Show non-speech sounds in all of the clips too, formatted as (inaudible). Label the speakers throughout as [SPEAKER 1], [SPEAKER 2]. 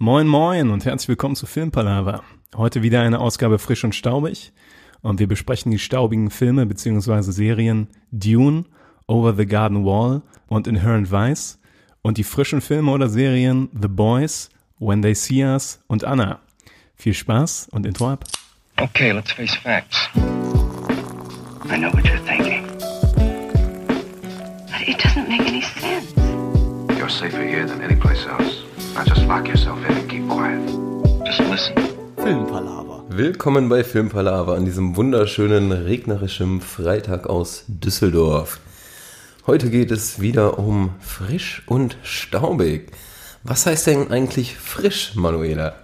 [SPEAKER 1] Moin moin und herzlich willkommen zu Filmpalava. Heute wieder eine Ausgabe frisch und staubig und wir besprechen die staubigen Filme bzw. Serien Dune, Over the Garden Wall und Inherent Vice und die frischen Filme oder Serien The Boys, When They See Us und Anna. Viel Spaß und Intro ab.
[SPEAKER 2] Okay, let's face facts. I know what you're thinking.
[SPEAKER 3] But it doesn't make any sense.
[SPEAKER 4] You're safer here than any place else. Now just lock yourself in and keep quiet.
[SPEAKER 2] Just listen.
[SPEAKER 5] Filmpalaver. Willkommen bei Filmpalaver an diesem wunderschönen regnerischen Freitag aus Düsseldorf. Heute geht es wieder um frisch und staubig. Was heißt denn eigentlich frisch, Manuela?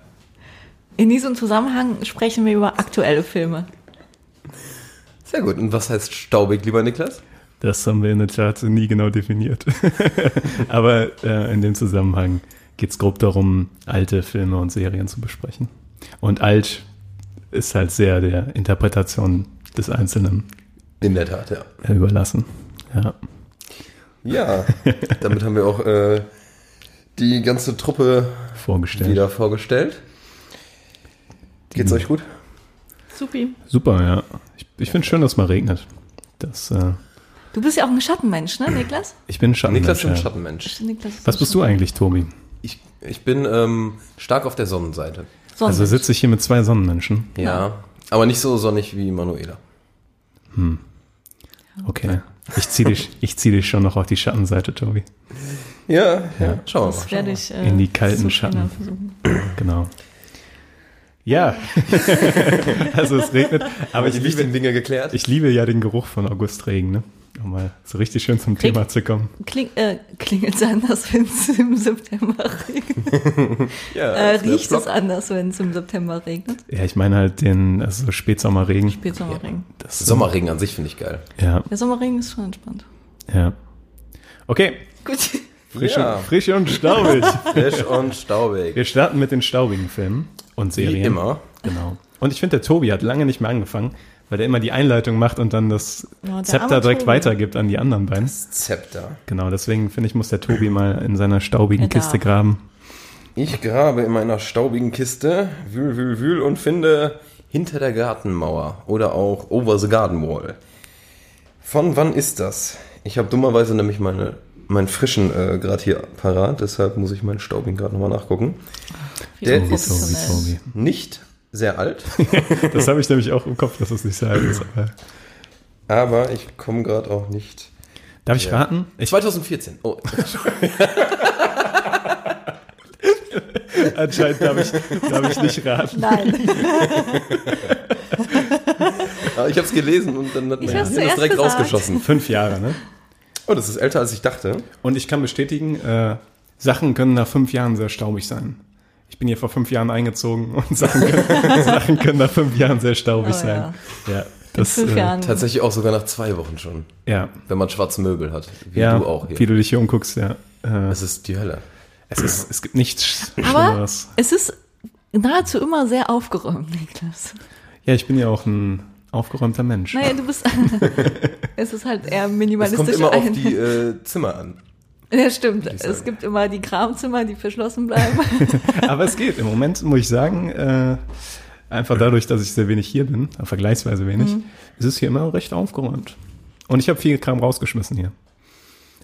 [SPEAKER 6] In diesem Zusammenhang sprechen wir über aktuelle Filme.
[SPEAKER 5] Sehr gut. Und was heißt staubig, lieber Niklas?
[SPEAKER 1] Das haben wir in der Tat nie genau definiert. (laughs) Aber äh, in dem Zusammenhang geht es grob darum, alte Filme und Serien zu besprechen. Und alt ist halt sehr der Interpretation des Einzelnen
[SPEAKER 5] In der Tat, ja.
[SPEAKER 1] überlassen. Ja.
[SPEAKER 5] Ja, (laughs) damit haben wir auch äh, die ganze Truppe
[SPEAKER 1] Vorgestellt.
[SPEAKER 5] wieder vorgestellt. Geht's euch gut?
[SPEAKER 6] Supi.
[SPEAKER 1] Super, ja. Ich, ich finde schön, dass es mal regnet. Das, äh,
[SPEAKER 6] Du bist ja auch ein Schattenmensch, ne, Niklas?
[SPEAKER 1] ich bin ein Schattenmensch.
[SPEAKER 5] Niklas ist ein
[SPEAKER 1] ja.
[SPEAKER 5] Schattenmensch.
[SPEAKER 6] Niklas ist
[SPEAKER 1] Was bist du eigentlich, Tobi?
[SPEAKER 5] Ich, ich bin ähm, stark auf der Sonnenseite.
[SPEAKER 6] Sonnenmensch.
[SPEAKER 1] Also sitze ich hier mit zwei Sonnenmenschen.
[SPEAKER 5] Ja, aber nicht so sonnig wie Manuela.
[SPEAKER 1] Okay. Ich ziehe dich, (laughs) ich zieh dich schon noch auf die Schattenseite, Tobi.
[SPEAKER 5] Ja, ja. Schauen wir
[SPEAKER 6] Das
[SPEAKER 5] mal.
[SPEAKER 6] werde ich äh,
[SPEAKER 1] In die kalten
[SPEAKER 6] zu
[SPEAKER 1] Schatten.
[SPEAKER 6] versuchen.
[SPEAKER 1] Genau. Ja. (laughs) also es regnet, aber ich
[SPEAKER 5] die
[SPEAKER 1] liebe,
[SPEAKER 5] wichtigen Dinge geklärt.
[SPEAKER 1] ich liebe ja den Geruch von Augustregen, ne? Um mal so richtig schön zum Thema zu kommen.
[SPEAKER 6] Kling, äh, klingelt es anders, (laughs) wenn es im September regnet? (laughs)
[SPEAKER 5] ja,
[SPEAKER 6] Äh, riecht es anders, wenn es im September regnet?
[SPEAKER 1] Ja, ich meine halt den, also so Spätsommerregen.
[SPEAKER 6] Spätsommerregen.
[SPEAKER 1] Das,
[SPEAKER 5] Sommerregen an sich finde ich geil.
[SPEAKER 1] Ja,
[SPEAKER 6] Der Sommerregen ist schon entspannt.
[SPEAKER 1] ja. Okay,
[SPEAKER 6] Gut.
[SPEAKER 1] frisch,
[SPEAKER 5] Ja.
[SPEAKER 1] und, frisch und staubig. (laughs)
[SPEAKER 5] Frisch und staubig.
[SPEAKER 1] Wir starten mit den staubigen Filmen und Serien.
[SPEAKER 5] Wie immer.
[SPEAKER 1] Genau. Und ich finde, der Tobi hat lange nicht mehr angefangen, weil der immer die Einleitung macht und dann das
[SPEAKER 6] der
[SPEAKER 1] Zepter direkt
[SPEAKER 6] Tobi.
[SPEAKER 1] weitergibt an die anderen beiden.
[SPEAKER 5] Zepter.
[SPEAKER 1] Genau, deswegen finde ich, muss der Tobi mal in seiner staubigen
[SPEAKER 6] darf.
[SPEAKER 1] Kiste graben.
[SPEAKER 5] Ich grabe in meiner staubigen Kiste, wühl, wühl, wühl und finde hinter der Gartenmauer oder auch over the garden wall. Von wann ist das? Ich habe dummerweise nämlich meine, meinen frischen äh, gerade hier parat, deshalb muss ich meinen staubigen gerade nochmal nachgucken. Der
[SPEAKER 6] Wie
[SPEAKER 5] ist-
[SPEAKER 6] professionell.
[SPEAKER 1] Tobi.
[SPEAKER 5] Nicht sehr alt, (laughs)
[SPEAKER 1] Das habe ich nämlich auch im Kopf, dass es nicht so alt ist. Aber
[SPEAKER 5] aber ich komme gerade auch nicht.
[SPEAKER 1] darf ich
[SPEAKER 5] Ja.
[SPEAKER 1] raten? Ich,
[SPEAKER 5] 2014. Oh, (laughs)
[SPEAKER 1] anscheinend darf ich, darf ich nicht raten.
[SPEAKER 6] Nein. (laughs)
[SPEAKER 5] aber ich habe es gelesen und dann hat Hirn das direkt
[SPEAKER 6] gesagt.
[SPEAKER 5] rausgeschossen.
[SPEAKER 1] Fünf Jahre, ne?
[SPEAKER 5] Oh, das ist älter als ich dachte.
[SPEAKER 1] Und ich kann bestätigen, äh, Sachen können nach fünf Jahren sehr staubig sein. Ich bin hier vor fünf Jahren eingezogen und Sachen können, (laughs) Sachen können nach fünf Jahren sehr staubig
[SPEAKER 6] Oh,
[SPEAKER 1] sein. Ja, das,
[SPEAKER 6] Fünf
[SPEAKER 1] äh,
[SPEAKER 6] Jahren.
[SPEAKER 5] Tatsächlich auch sogar nach zwei Wochen schon,
[SPEAKER 1] Ja,
[SPEAKER 5] wenn man schwarze Möbel hat, wie
[SPEAKER 1] ja
[SPEAKER 5] du auch hier.
[SPEAKER 1] wie du dich hier umguckst, ja. Äh,
[SPEAKER 5] Das ist die Hölle.
[SPEAKER 1] es, ist, es gibt nichts
[SPEAKER 6] Aber
[SPEAKER 1] Schlimmeres.
[SPEAKER 6] es ist nahezu immer sehr aufgeräumt, Niklas.
[SPEAKER 1] Ja, ich bin ja auch ein aufgeräumter Mensch.
[SPEAKER 6] Naja, du bist. (laughs) (laughs) es ist halt eher
[SPEAKER 5] Es
[SPEAKER 6] minimalistisch.
[SPEAKER 5] kommt immer auf
[SPEAKER 6] ein-
[SPEAKER 5] die äh, Zimmer an.
[SPEAKER 6] Ja, stimmt. Es gibt immer die Kramzimmer, die verschlossen bleiben. (laughs)
[SPEAKER 1] Aber es geht. Im Moment muss ich sagen, äh, einfach dadurch, dass ich sehr wenig hier bin, äh, vergleichsweise wenig,
[SPEAKER 6] Mhm.
[SPEAKER 1] ist es hier immer recht aufgeräumt. Und ich habe viel Kram rausgeschmissen hier.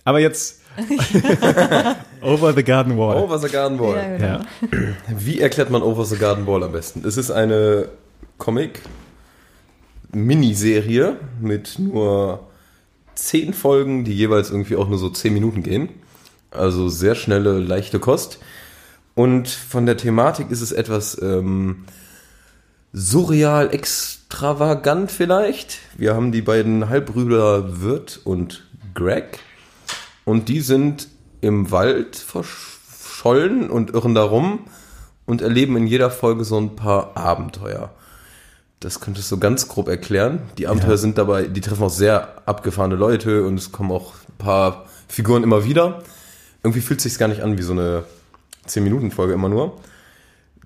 [SPEAKER 1] Aber jetzt (laughs) Over the Garden Wall.
[SPEAKER 5] Over the Garden Wall.
[SPEAKER 6] ja, genau.
[SPEAKER 1] Ja.
[SPEAKER 5] Wie erklärt man Over the Garden Wall am besten? Es ist eine Comic-Miniserie mit nur zehn Folgen, die jeweils irgendwie auch nur so zehn Minuten gehen. Also sehr schnelle, leichte Kost. Und von der Thematik ist es etwas ähm, surreal, extravagant vielleicht. Wir haben die beiden Halbbrüder Wirt und Greg. Und die sind im Wald verschollen und irren darum und erleben in jeder Folge so ein paar Abenteuer. Das könntest du ganz grob erklären. Die Abenteuer
[SPEAKER 1] Ja.
[SPEAKER 5] sind dabei, die treffen auch sehr abgefahrene Leute und es kommen auch ein paar Figuren immer wieder. Irgendwie fühlt es sich gar nicht an wie so eine 10-Minuten-Folge immer nur.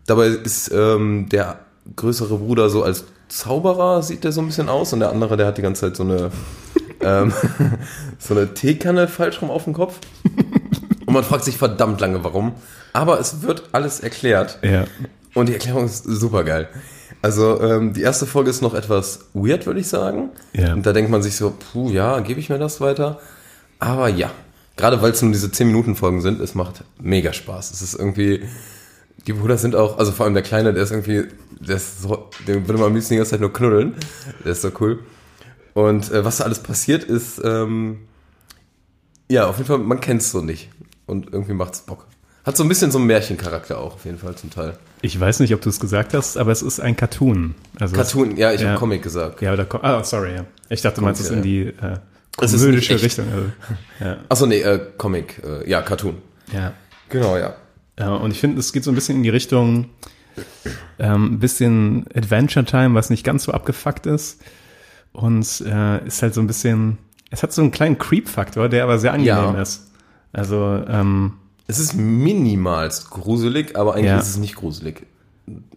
[SPEAKER 5] Dabei ist ähm, der größere Bruder so als Zauberer, sieht der so ein bisschen aus und der andere, der hat die ganze Zeit so eine, (laughs) ähm, (laughs) so eine Teekanne falsch rum auf dem Kopf. Und man fragt sich verdammt lange, warum. Aber es wird alles erklärt.
[SPEAKER 1] Ja.
[SPEAKER 5] Und die Erklärung ist super geil. Also ähm, die erste Folge ist noch etwas weird, würde ich sagen.
[SPEAKER 1] Ja.
[SPEAKER 5] Und da denkt man sich so, puh, ja, gebe ich mir das weiter? Aber ja, gerade weil es nur diese 10-Minuten-Folgen sind, es macht mega Spaß. Es ist irgendwie, die Brüder sind auch, also vor allem der Kleine, der ist irgendwie, der ist so, den würde man am liebsten die ganze Zeit nur knuddeln. Der ist so cool. Und äh, was da alles passiert ist, ähm, ja, auf jeden Fall, man kennt es so nicht. Und irgendwie macht's Bock. Hat so ein bisschen so einen Märchencharakter auch, auf jeden Fall zum Teil.
[SPEAKER 1] Ich weiß nicht, ob du es gesagt hast, aber es ist ein Cartoon. Also
[SPEAKER 5] Cartoon, ja, ich
[SPEAKER 1] Ja.
[SPEAKER 5] habe Comic gesagt.
[SPEAKER 1] Es, ja, oder, ah, sorry, ja. Ich dachte, du meinst es in die äh,
[SPEAKER 5] Es ist
[SPEAKER 1] komödische
[SPEAKER 5] nicht echt.
[SPEAKER 1] Richtung. Also, (laughs) ja,
[SPEAKER 5] Achso, nee, äh, Comic, äh, ja, Cartoon.
[SPEAKER 1] ja.
[SPEAKER 5] Genau, ja.
[SPEAKER 1] Ja, und ich finde, es geht so ein bisschen in die Richtung, ähm, ein bisschen Adventure Time, was nicht ganz so abgefuckt ist. Und äh, ist halt so ein bisschen, es hat so einen kleinen Creep-Faktor, der aber sehr angenehm
[SPEAKER 5] Ja.
[SPEAKER 1] ist. Also, ähm,
[SPEAKER 5] Es ist minimalst gruselig, aber eigentlich
[SPEAKER 1] Ja.
[SPEAKER 5] ist es nicht gruselig.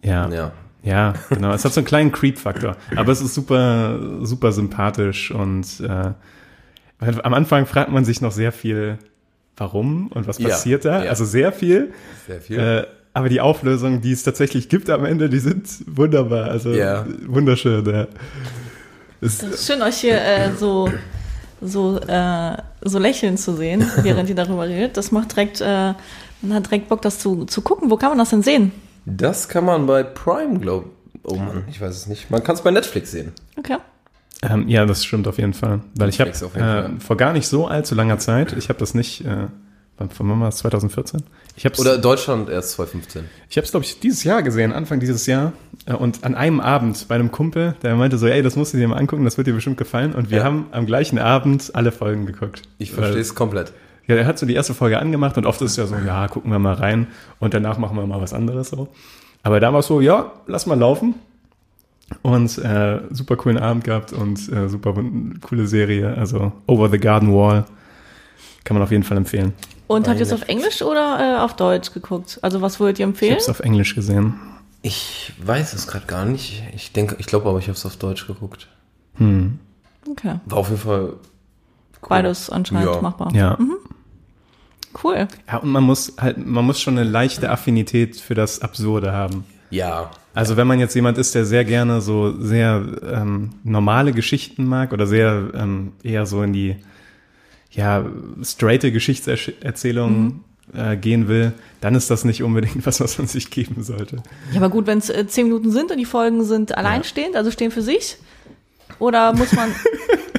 [SPEAKER 1] ja.
[SPEAKER 5] Ja.
[SPEAKER 1] Ja, genau. Es hat so einen kleinen Creep-Faktor. Aber es ist super, super sympathisch und äh, weil am Anfang fragt man sich noch sehr viel, warum und was
[SPEAKER 5] Ja,
[SPEAKER 1] passiert da.
[SPEAKER 5] ja.
[SPEAKER 1] Also sehr viel.
[SPEAKER 5] Sehr viel.
[SPEAKER 1] Äh, aber die Auflösungen, die es tatsächlich gibt am Ende, die sind wunderbar. Also
[SPEAKER 5] Ja.
[SPEAKER 1] wunderschön. Ja. Es,
[SPEAKER 6] ist schön, euch hier äh, so, so, äh, so lächeln zu sehen, (laughs) während ihr darüber redet. Das macht direkt, äh, man hat direkt Bock, das zu, zu gucken. Wo kann man das denn sehen?
[SPEAKER 5] Das kann man bei Prime, glaube Oh Mann, ich weiß es nicht. Man kann es bei Netflix sehen.
[SPEAKER 6] Okay.
[SPEAKER 1] Ähm, ja, das stimmt auf jeden Fall. Weil ich habe äh, vor gar nicht so allzu langer Zeit, ich habe das nicht, äh, von wann war es 2014? Ich habe
[SPEAKER 5] Oder Deutschland erst 2015.
[SPEAKER 1] Ich habe es, glaube ich, dieses Jahr gesehen, Anfang dieses Jahr. Äh, Und an einem Abend bei einem Kumpel, der meinte so, ey, das musst du dir mal angucken, das wird dir bestimmt gefallen. Und wir
[SPEAKER 5] Ja.
[SPEAKER 1] haben am gleichen Abend alle Folgen geguckt.
[SPEAKER 5] Ich verstehe es komplett.
[SPEAKER 1] Ja, er hat so die erste Folge angemacht und oft ist es ja so, ja, gucken wir mal rein und danach machen wir mal was anderes so. Aber da war es so, ja, lass mal laufen. Und äh, super coolen Abend gehabt und äh, super coole Serie. Also Over the Garden Wall. Kann man auf jeden Fall empfehlen.
[SPEAKER 6] Und
[SPEAKER 5] Bei
[SPEAKER 6] habt ihr es auf Englisch oder äh, auf Deutsch geguckt? Also was würdet ihr
[SPEAKER 1] Ich
[SPEAKER 6] empfehlen?
[SPEAKER 1] habe es auf Englisch gesehen.
[SPEAKER 5] Ich weiß es gerade gar nicht. Ich denke, ich glaube aber, ich habe es auf Deutsch geguckt.
[SPEAKER 6] Okay.
[SPEAKER 5] War auf jeden Fall cool.
[SPEAKER 6] Beides anscheinend
[SPEAKER 5] Ja.
[SPEAKER 6] machbar.
[SPEAKER 1] Ja.
[SPEAKER 6] Cool.
[SPEAKER 1] Ja, und man muss halt, man muss schon eine leichte Affinität für das Absurde haben.
[SPEAKER 5] Ja.
[SPEAKER 1] Also wenn man jetzt jemand ist, der sehr gerne so sehr ähm, normale Geschichten mag oder sehr ähm, eher so in die ja straighte Geschichtserzählung äh, gehen will, dann ist das nicht unbedingt (laughs) was, was man sich geben sollte.
[SPEAKER 6] Ja, aber gut, wenn es äh, zehn Minuten sind und die Folgen sind alleinstehend, also stehen für sich, oder muss man. (laughs)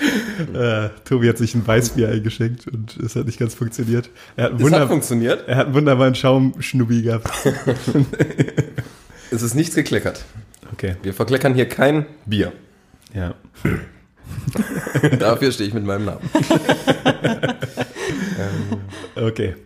[SPEAKER 6] (laughs)
[SPEAKER 1] Äh, Tobi hat sich ein Weißbier eingeschenkt und es hat nicht ganz funktioniert. Er hat,
[SPEAKER 5] Es hat funktioniert.
[SPEAKER 1] er hat einen wunderbaren Schaumschnubbi gehabt. (laughs)
[SPEAKER 5] Es ist nichts gekleckert.
[SPEAKER 1] Okay,
[SPEAKER 5] Wir verkleckern hier kein Bier.
[SPEAKER 1] ja. (laughs)
[SPEAKER 5] Dafür stehe ich mit meinem Namen.
[SPEAKER 1] Okay.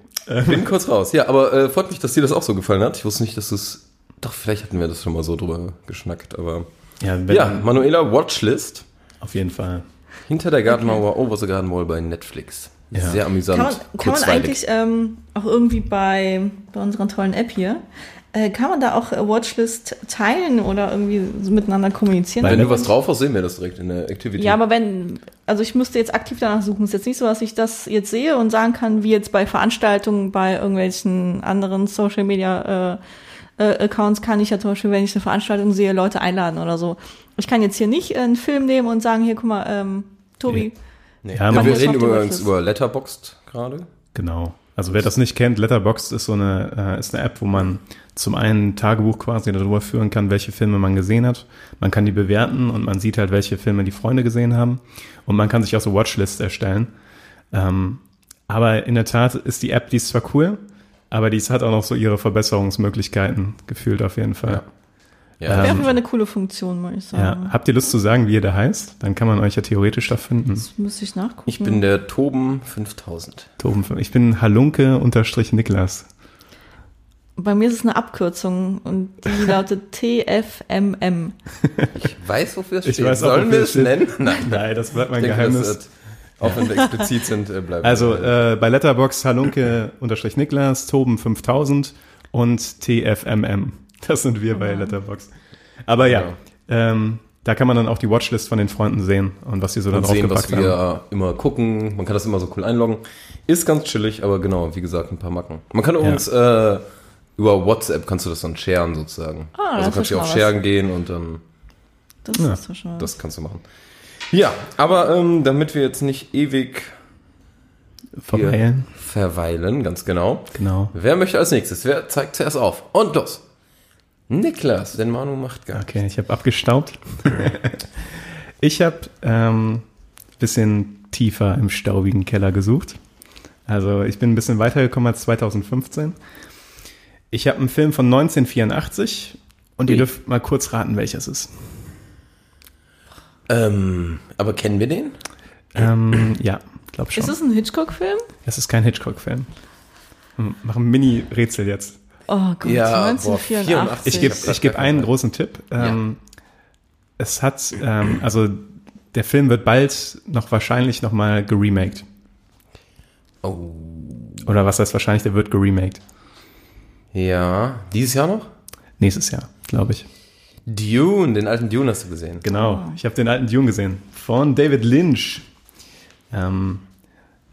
[SPEAKER 5] Bin kurz raus. Ja, aber äh, freut mich, dass dir das auch so gefallen hat. Ich wusste nicht, dass es. Doch, vielleicht hatten wir das schon mal so drüber geschnackt, aber.
[SPEAKER 1] Ja,
[SPEAKER 5] Ja, Manuela Watchlist.
[SPEAKER 1] auf jeden Fall.
[SPEAKER 5] Hinter der Gartenmauer, Over the Garden Wall bei Netflix.
[SPEAKER 1] Ja.
[SPEAKER 5] Sehr amüsant.
[SPEAKER 6] Kann man, kann man eigentlich ähm, auch irgendwie bei, bei unserer tollen App hier, äh, kann man da auch äh, Watchlist teilen oder irgendwie so miteinander kommunizieren?
[SPEAKER 5] Wenn du was drauf hast, sehen wir das direkt in der Activity.
[SPEAKER 6] Ja, aber wenn, also ich müsste jetzt aktiv danach suchen. Es ist jetzt nicht so, dass ich das jetzt sehe und sagen kann, wie jetzt bei Veranstaltungen, bei irgendwelchen anderen Social Media äh, äh, Accounts kann ich ja zum Beispiel, wenn ich eine Veranstaltung sehe, Leute einladen oder so. Ich kann jetzt hier nicht einen Film nehmen und sagen, hier, guck mal, ähm, Tobi,
[SPEAKER 5] nee.
[SPEAKER 1] Ja,
[SPEAKER 5] ja, wir reden übrigens über Letterboxd gerade.
[SPEAKER 1] Genau. Also wer das nicht kennt, Letterboxd ist so eine, äh, ist eine App, wo man zum einen ein Tagebuch quasi darüber führen kann, welche Filme man gesehen hat. Man kann die bewerten und man sieht halt, welche Filme die Freunde gesehen haben. Und man kann sich auch so Watchlists erstellen. Ähm, aber in der Tat ist die App, die ist zwar cool, aber die hat auch noch so ihre Verbesserungsmöglichkeiten gefühlt auf jeden Fall.
[SPEAKER 5] Ja.
[SPEAKER 6] Wäre
[SPEAKER 1] Ähm,
[SPEAKER 6] auf jeden Fall eine coole Funktion, muss ich
[SPEAKER 1] Ja.
[SPEAKER 6] sagen.
[SPEAKER 1] Habt ihr Lust zu sagen, wie ihr da heißt? Dann kann man euch ja theoretisch da finden.
[SPEAKER 6] Das müsste ich nachgucken.
[SPEAKER 5] Ich bin der Toben 5000.
[SPEAKER 1] Toben, ich bin Halunke unterstrich Niklas.
[SPEAKER 6] Bei mir ist es eine Abkürzung und die (laughs) lautet TFMM.
[SPEAKER 5] Ich weiß, wofür es
[SPEAKER 1] Ich
[SPEAKER 5] steht.
[SPEAKER 1] weiß auch,
[SPEAKER 5] Sollen wir
[SPEAKER 1] es
[SPEAKER 5] nennen? (laughs) Nein.
[SPEAKER 1] Nein, das bleibt mein
[SPEAKER 5] Ich denke,
[SPEAKER 1] Geheimnis.
[SPEAKER 5] das auch wenn wir explizit sind, äh, bleiben
[SPEAKER 1] Also
[SPEAKER 5] wir.
[SPEAKER 1] äh, bei Letterbox Halunke unterstrich Niklas, Toben 5000 und TFMM. Das sind wir bei Letterbox. Aber ja,
[SPEAKER 5] Genau.
[SPEAKER 1] ähm, da kann man dann auch die Watchlist von den Freunden sehen und was sie so da
[SPEAKER 5] und
[SPEAKER 1] drauf
[SPEAKER 5] sehen, was
[SPEAKER 1] gepackt
[SPEAKER 5] wir
[SPEAKER 1] haben.
[SPEAKER 5] immer gucken. Man kann das immer so cool einloggen. Ist ganz chillig, aber genau, wie gesagt, ein paar Macken. Man kann übrigens äh, über WhatsApp kannst du das dann sharen sozusagen.
[SPEAKER 6] Ah,
[SPEAKER 5] also kannst du auf Sharen gehen und dann
[SPEAKER 6] Das
[SPEAKER 1] Ja.
[SPEAKER 6] ist schon
[SPEAKER 5] das kannst du machen. Ja, aber ähm, damit wir jetzt nicht ewig
[SPEAKER 1] Verweilen.
[SPEAKER 5] verweilen, ganz genau.
[SPEAKER 1] Genau.
[SPEAKER 5] Wer möchte als nächstes? Wer zeigt zuerst auf? Und los. Niklas, denn Manu macht gar
[SPEAKER 1] Okay, ich habe abgestaubt. (laughs) ich habe ähm, bisschen tiefer im staubigen Keller gesucht. Also ich bin ein bisschen weitergekommen als 2015. Ich habe einen Film von 1984 und ihr
[SPEAKER 5] Ui.
[SPEAKER 1] dürft mal kurz raten, welches ist.
[SPEAKER 5] Ähm, aber kennen wir den?
[SPEAKER 1] Ähm, ja, glaub schon.
[SPEAKER 6] Ist es ein Hitchcock-Film?
[SPEAKER 1] Es ist kein Hitchcock-Film. Hm, Mach ein Mini-Rätsel jetzt.
[SPEAKER 6] Oh Gott,
[SPEAKER 5] Ja, boah,
[SPEAKER 6] 1984.
[SPEAKER 1] Ich gebe ich geb einen großen Tipp.
[SPEAKER 5] Ja.
[SPEAKER 1] Ähm, Es hat, ähm, also der Film wird bald noch wahrscheinlich noch mal geremaked.
[SPEAKER 5] Oh.
[SPEAKER 1] Oder was heißt wahrscheinlich, der wird geremaked.
[SPEAKER 5] Ja, dieses Jahr noch?
[SPEAKER 1] Nächstes Jahr, glaube ich.
[SPEAKER 5] Dune, den alten Dune hast du gesehen.
[SPEAKER 1] Genau, ich habe den alten Dune gesehen. Von David Lynch. Ähm,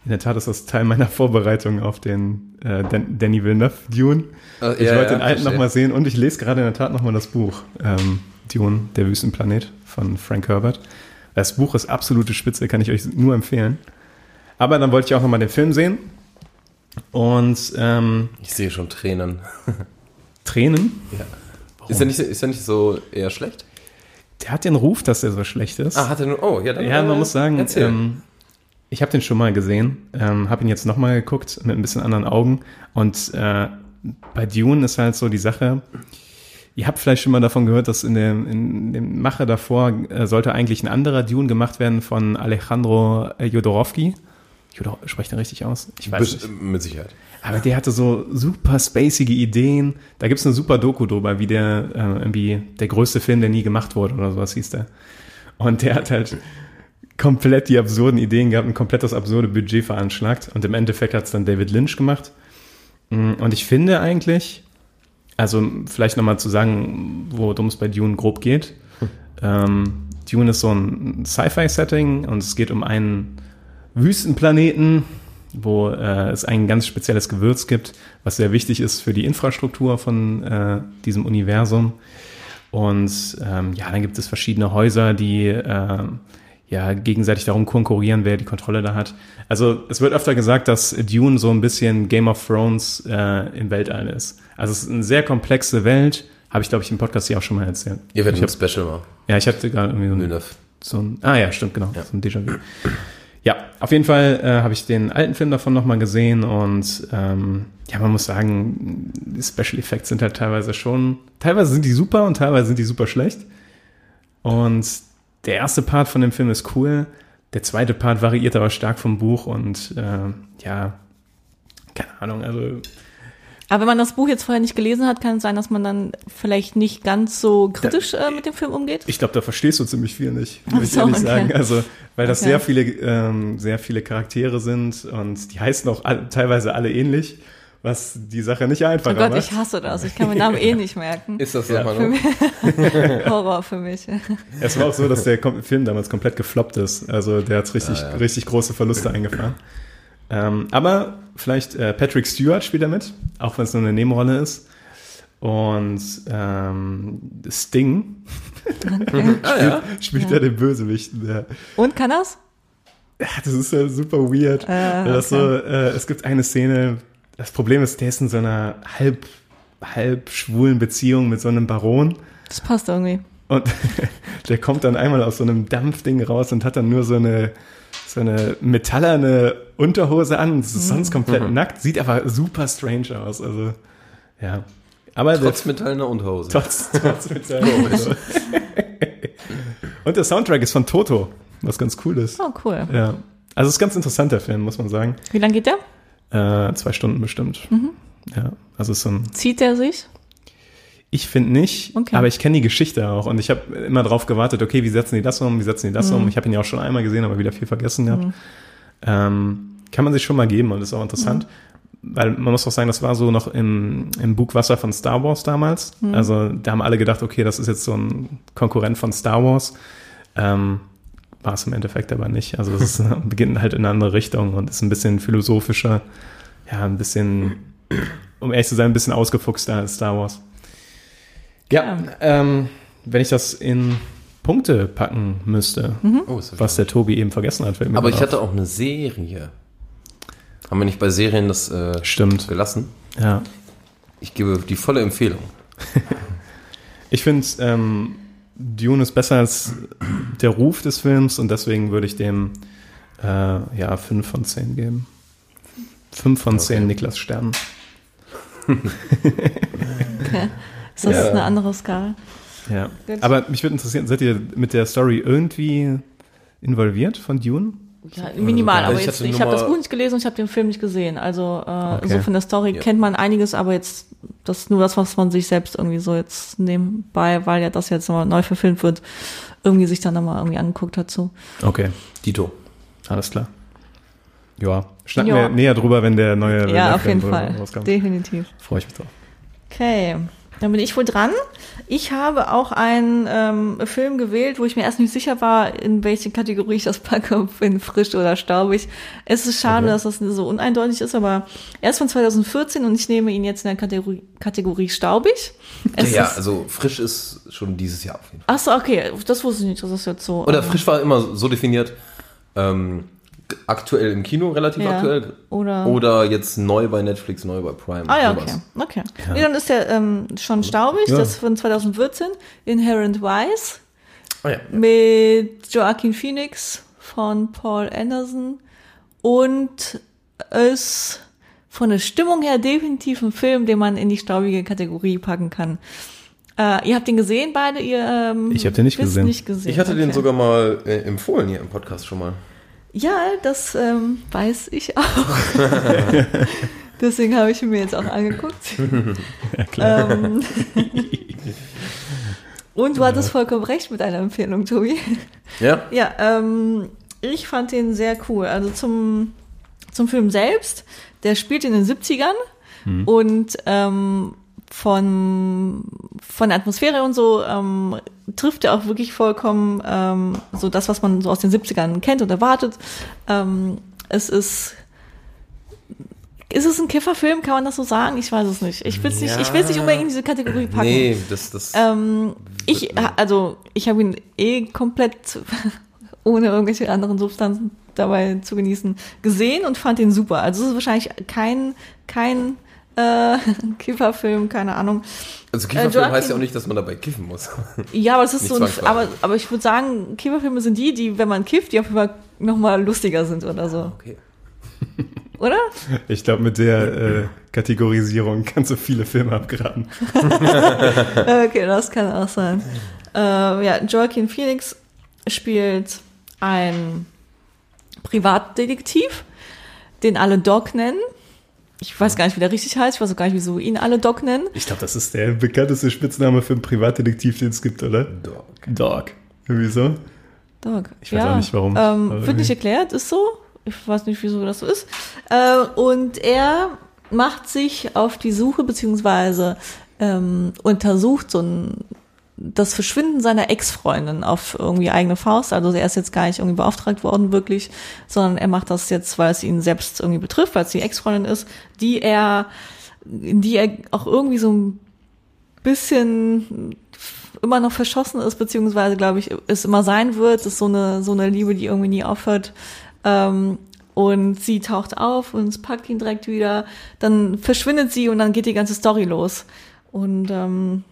[SPEAKER 1] in der Tat ist das Teil meiner Vorbereitung auf den äh, Dan Danny Villeneuve Dune.
[SPEAKER 5] Äh,
[SPEAKER 1] Ich
[SPEAKER 5] ja,
[SPEAKER 1] wollte
[SPEAKER 5] ja,
[SPEAKER 1] den alten nochmal sehen und ich lese gerade in der Tat nochmal das Buch. Ähm, Dune, der Wüstenplanet von Frank Herbert. Das Buch ist absolute Spitze, kann ich euch nur empfehlen. Aber dann wollte ich auch nochmal den Film sehen. Und ähm,
[SPEAKER 5] Ich sehe schon Tränen. (laughs)
[SPEAKER 1] Tränen.
[SPEAKER 5] Ja. Ist er, nicht, ist er nicht so eher schlecht?
[SPEAKER 1] Der hat den Ruf, dass er so schlecht ist.
[SPEAKER 5] Ah, hat er nur. Oh, ja, dann.
[SPEAKER 1] Ja, man
[SPEAKER 5] äh,
[SPEAKER 1] muss sagen, ähm, ich habe den schon mal gesehen, ähm, habe ihn jetzt nochmal geguckt mit ein bisschen anderen Augen. Und äh, bei Dune ist halt so die Sache, ihr habt vielleicht schon mal davon gehört, dass in dem, in dem Mache davor äh, sollte eigentlich ein anderer Dune gemacht werden von Alejandro Jodorowsky. Jodor, spreche ich den richtig aus? Ich weiß
[SPEAKER 5] Bis-
[SPEAKER 1] nicht.
[SPEAKER 5] Mit Sicherheit.
[SPEAKER 1] Aber der hatte so super spacige Ideen. Da gibt's eine super Doku drüber, wie der äh, irgendwie der größte Film, der nie gemacht wurde oder sowas hieß der. Und der hat halt komplett die absurden Ideen gehabt, ein komplett das absurde Budget veranschlagt. Und im Endeffekt hat's dann David Lynch gemacht. Mm, Und ich finde eigentlich, also vielleicht nochmal zu sagen, worum es bei Dune grob geht. Ähm, Dune ist so ein Sci-Fi-Setting und es geht um einen Wüstenplaneten, wo äh, es ein ganz spezielles Gewürz gibt, was sehr wichtig ist für die Infrastruktur von äh, diesem Universum. Und ähm, ja, dann gibt es verschiedene Häuser, die äh, ja gegenseitig darum konkurrieren, wer die Kontrolle da hat. Also es wird öfter gesagt, dass Dune so ein bisschen Game of Thrones äh, im Weltall ist. Also es ist eine sehr komplexe Welt. Habe ich, glaube ich, im Podcast hier auch schon mal erzählt.
[SPEAKER 5] Ihr werdet ein
[SPEAKER 1] hab,
[SPEAKER 5] Special machen.
[SPEAKER 1] ja, ich hatte gerade irgendwie so ein
[SPEAKER 5] Villeneuve.
[SPEAKER 1] so ein, ah ja, stimmt, genau, so ein Déjà-vu. Ja, auf jeden Fall äh, habe ich den alten Film davon nochmal gesehen und ähm, ja, man muss sagen, die Special Effects sind halt teilweise schon, teilweise sind die super und teilweise sind die super schlecht. Und der erste Part von dem Film ist cool, der zweite Part variiert aber stark vom Buch und äh, ja, keine Ahnung, also
[SPEAKER 6] Aber wenn man das Buch jetzt vorher nicht gelesen hat, kann es sein, dass man dann vielleicht nicht ganz so kritisch äh, mit dem Film umgeht.
[SPEAKER 1] Ich glaube, da verstehst du ziemlich viel nicht,
[SPEAKER 6] Ach
[SPEAKER 1] muss ich
[SPEAKER 6] so,
[SPEAKER 1] ehrlich
[SPEAKER 6] okay.
[SPEAKER 1] sagen. Also, weil das
[SPEAKER 6] Okay.
[SPEAKER 1] sehr viele, ähm, sehr viele Charaktere sind und die heißen auch all, teilweise alle ähnlich, was die Sache nicht
[SPEAKER 6] Oh
[SPEAKER 1] einfacher
[SPEAKER 6] Gott,
[SPEAKER 1] macht.
[SPEAKER 6] ich hasse das. Ich kann meinen Namen eh nicht merken.
[SPEAKER 5] Ist das
[SPEAKER 1] Ja.
[SPEAKER 5] ja. Manu? (laughs)
[SPEAKER 6] Horror für mich.
[SPEAKER 1] Es war auch so, dass der Film damals komplett gefloppt ist. Also der hat richtig,
[SPEAKER 5] Ah, ja.
[SPEAKER 1] richtig große Verluste eingefahren. Ähm, aber vielleicht äh, Patrick Stewart spielt er mit, auch wenn es nur eine Nebenrolle ist. Und ähm, Sting (laughs)
[SPEAKER 5] Ah, ja.
[SPEAKER 1] spielt er den Bösewicht. Der,
[SPEAKER 6] Und kann das?
[SPEAKER 1] Ja, das ist ja super weird.
[SPEAKER 6] Äh,
[SPEAKER 1] das so, äh, es gibt eine Szene, das Problem ist, der ist in so einer halb, halb schwulen Beziehung mit so einem Baron.
[SPEAKER 6] Das passt irgendwie.
[SPEAKER 1] Und (laughs) der kommt dann einmal aus so einem Dampfding raus und hat dann nur so eine, so eine metallerne Unterhose an und ist sonst komplett nackt, sieht aber super strange aus. Also, ja. Aber
[SPEAKER 5] Trotz
[SPEAKER 1] der,
[SPEAKER 5] metallener Unterhose.
[SPEAKER 1] trotz, trotz (laughs) metallener Unterhose. (laughs) Und der Soundtrack ist von Toto, was ganz cool ist.
[SPEAKER 6] Oh, cool.
[SPEAKER 1] Ja. Also es ist ganz interessant, der Film, muss man sagen.
[SPEAKER 6] Wie lang geht der?
[SPEAKER 1] Äh, zwei Stunden bestimmt. Ja, also so ein.
[SPEAKER 6] Zieht der sich?
[SPEAKER 1] Ich finde nicht,
[SPEAKER 6] Okay.
[SPEAKER 1] aber ich kenne die Geschichte auch und ich habe immer drauf gewartet, okay, wie setzen die das um, wie setzen die das um? Ich habe ihn ja auch schon einmal gesehen, aber wieder viel vergessen gehabt. Ähm, kann man sich schon mal geben und ist auch interessant. weil man muss auch sagen, das war so noch im, im Bugwasser von Star Wars damals. Also da haben alle gedacht, okay, das ist jetzt so ein Konkurrent von Star Wars. Ähm, war es im Endeffekt aber nicht. Also es ist, (laughs) beginnt halt in eine andere Richtung und ist ein bisschen philosophischer, ja, ein bisschen, um ehrlich zu sein, ein bisschen ausgefuchster als Star Wars. Ja, ähm, wenn ich das in Punkte packen müsste,
[SPEAKER 5] Oh, ist das
[SPEAKER 1] was der Tobi eben vergessen hat, fällt mir
[SPEAKER 5] Aber ich
[SPEAKER 1] gerade
[SPEAKER 5] hatte auch eine Serie. Haben wir nicht bei Serien das äh,
[SPEAKER 1] Stimmt.
[SPEAKER 5] gelassen?
[SPEAKER 1] Ja.
[SPEAKER 5] Ich gebe die volle Empfehlung. (laughs)
[SPEAKER 1] Ich finde, ähm, Dune ist besser als der Ruf des Films und deswegen würde ich dem äh, ja 5 von 10 geben. 5 von 10 Niklas Sternen.
[SPEAKER 6] Ist das
[SPEAKER 5] Ja.
[SPEAKER 6] eine andere Skala?
[SPEAKER 1] Ja.
[SPEAKER 6] Gut.
[SPEAKER 1] Aber mich würde interessieren, seid ihr mit der Story irgendwie involviert von Dune?
[SPEAKER 6] Ja, minimal,
[SPEAKER 5] Also
[SPEAKER 6] aber
[SPEAKER 5] ich
[SPEAKER 6] jetzt, ich habe das Buch nicht gelesen und ich habe den Film nicht gesehen. Also äh,
[SPEAKER 1] Okay.
[SPEAKER 6] so von der Story
[SPEAKER 5] Ja.
[SPEAKER 6] kennt man einiges, aber jetzt das ist nur das, was man sich selbst irgendwie so jetzt nebenbei, weil ja das jetzt nochmal neu verfilmt wird, irgendwie sich dann nochmal irgendwie angeguckt hat so.
[SPEAKER 1] Okay,
[SPEAKER 5] Dito.
[SPEAKER 1] alles klar. Ja, schnacken wir näher drüber, wenn der neue
[SPEAKER 6] ja,
[SPEAKER 1] der
[SPEAKER 6] auf jeden Fall.
[SPEAKER 1] rauskommt.
[SPEAKER 6] Definitiv.
[SPEAKER 1] Freue ich mich drauf.
[SPEAKER 6] Okay, dann bin ich wohl dran. Ich habe auch einen ähm, Film gewählt, wo ich mir erst nicht sicher war, in welche Kategorie ich das packe, ob in frisch oder staubig. Es ist schade, dass das so uneindeutig ist, aber er ist von 2014 und ich nehme ihn jetzt in der Kategorie, Kategorie staubig. Es
[SPEAKER 5] ja,
[SPEAKER 6] ist,
[SPEAKER 5] also frisch ist schon dieses Jahr auf jeden Fall.
[SPEAKER 6] Ach so, okay, das wusste ich nicht, das ist jetzt so.
[SPEAKER 5] Oder
[SPEAKER 6] ähm,
[SPEAKER 5] frisch war immer so definiert, ähm, aktuell im Kino, relativ
[SPEAKER 6] Ja.
[SPEAKER 5] aktuell.
[SPEAKER 6] Oder-
[SPEAKER 5] Oder jetzt neu bei Netflix, neu bei Prime.
[SPEAKER 6] Ah ja, okay.
[SPEAKER 5] sowas.
[SPEAKER 6] okay. Nee, dann ist der ähm, schon staubig,
[SPEAKER 1] Ja.
[SPEAKER 6] das ist von 2014, Inherent Wise.
[SPEAKER 5] Ah ja.
[SPEAKER 6] mit Joaquin Phoenix von Paul Anderson und ist von der Stimmung her definitiv ein Film, den man in die staubige Kategorie packen kann. Äh, ihr habt den gesehen beide? Ihr, ähm,
[SPEAKER 1] Ich hab den nicht gesehen.
[SPEAKER 6] nicht gesehen.
[SPEAKER 5] Ich hatte den
[SPEAKER 6] okay.
[SPEAKER 5] sogar mal äh, empfohlen hier im Podcast schon mal.
[SPEAKER 6] Ja, das ähm, weiß ich auch. (laughs) Deswegen habe ich ihn mir jetzt auch angeguckt. ähm, und du hattest vollkommen recht mit deiner Empfehlung, Tobi.
[SPEAKER 5] Ja?
[SPEAKER 6] Ja, ähm, ich fand den sehr cool. Also zum, zum Film selbst, der spielt in den 70ern und ähm, von, von der Atmosphäre und so ähm, trifft er auch wirklich vollkommen ähm, so das, was man so aus den 70ern kennt und erwartet. Ähm, es ist ist es ein Kifferfilm, kann man das so sagen? Ich weiß es nicht. Ich will es nicht, ich will's nicht unbedingt in diese Kategorie packen.
[SPEAKER 5] Nee, das, das.
[SPEAKER 6] Ähm, ich, also, ich habe ihn eh komplett (laughs) ohne irgendwelche anderen Substanzen dabei zu genießen gesehen und fand ihn super. Also es ist wahrscheinlich kein, kein äh, (laughs) Kifferfilm, keine Ahnung.
[SPEAKER 5] also Kieferfilm
[SPEAKER 6] Joaquin-
[SPEAKER 5] heißt ja auch nicht, dass man dabei kiffen muss. (laughs)
[SPEAKER 6] Ja, aber es ist
[SPEAKER 5] Nicht
[SPEAKER 6] so ein, aber, aber ich würde sagen, Kifferfilme sind die, die, wenn man kifft, die auf jeden Fall nochmal lustiger sind oder so.
[SPEAKER 5] Okay. (laughs)
[SPEAKER 6] Oder?
[SPEAKER 1] Ich glaube, mit der äh, Kategorisierung kannst du viele Filme abgeraten.
[SPEAKER 6] Okay, das kann auch sein. Äh, ja, Joaquin Phoenix spielt ein Privatdetektiv, den alle Doc nennen. Ich weiß gar nicht, wie der richtig heißt. Ich weiß auch gar nicht, wieso ihn alle Doc nennen.
[SPEAKER 1] Ich glaube, das ist der bekannteste Spitzname für einen Privatdetektiv, den es gibt, oder?
[SPEAKER 5] Dog.
[SPEAKER 1] Dog. Wieso?
[SPEAKER 6] Doc.
[SPEAKER 1] Ich weiß auch nicht, warum.
[SPEAKER 6] Ähm, wird
[SPEAKER 1] irgendwie.
[SPEAKER 6] nicht erklärt, ist so. Ich weiß nicht, wieso das so ist. Äh, und er macht sich auf die Suche, beziehungsweise ähm, untersucht so ein, das Verschwinden seiner Ex-Freundin auf irgendwie eigene Faust. Also er ist jetzt gar nicht irgendwie beauftragt worden, wirklich, sondern er macht das jetzt, weil es ihn selbst irgendwie betrifft, weil es die Ex-Freundin ist, die er, die er auch irgendwie so ein bisschen immer noch verschossen ist, beziehungsweise, glaube ich, es immer sein wird. Ist so eine, so eine Liebe, die irgendwie nie aufhört. Ähm, und sie taucht auf und es packt ihn direkt wieder. Dann verschwindet sie und dann geht die ganze Story los. Und ähm,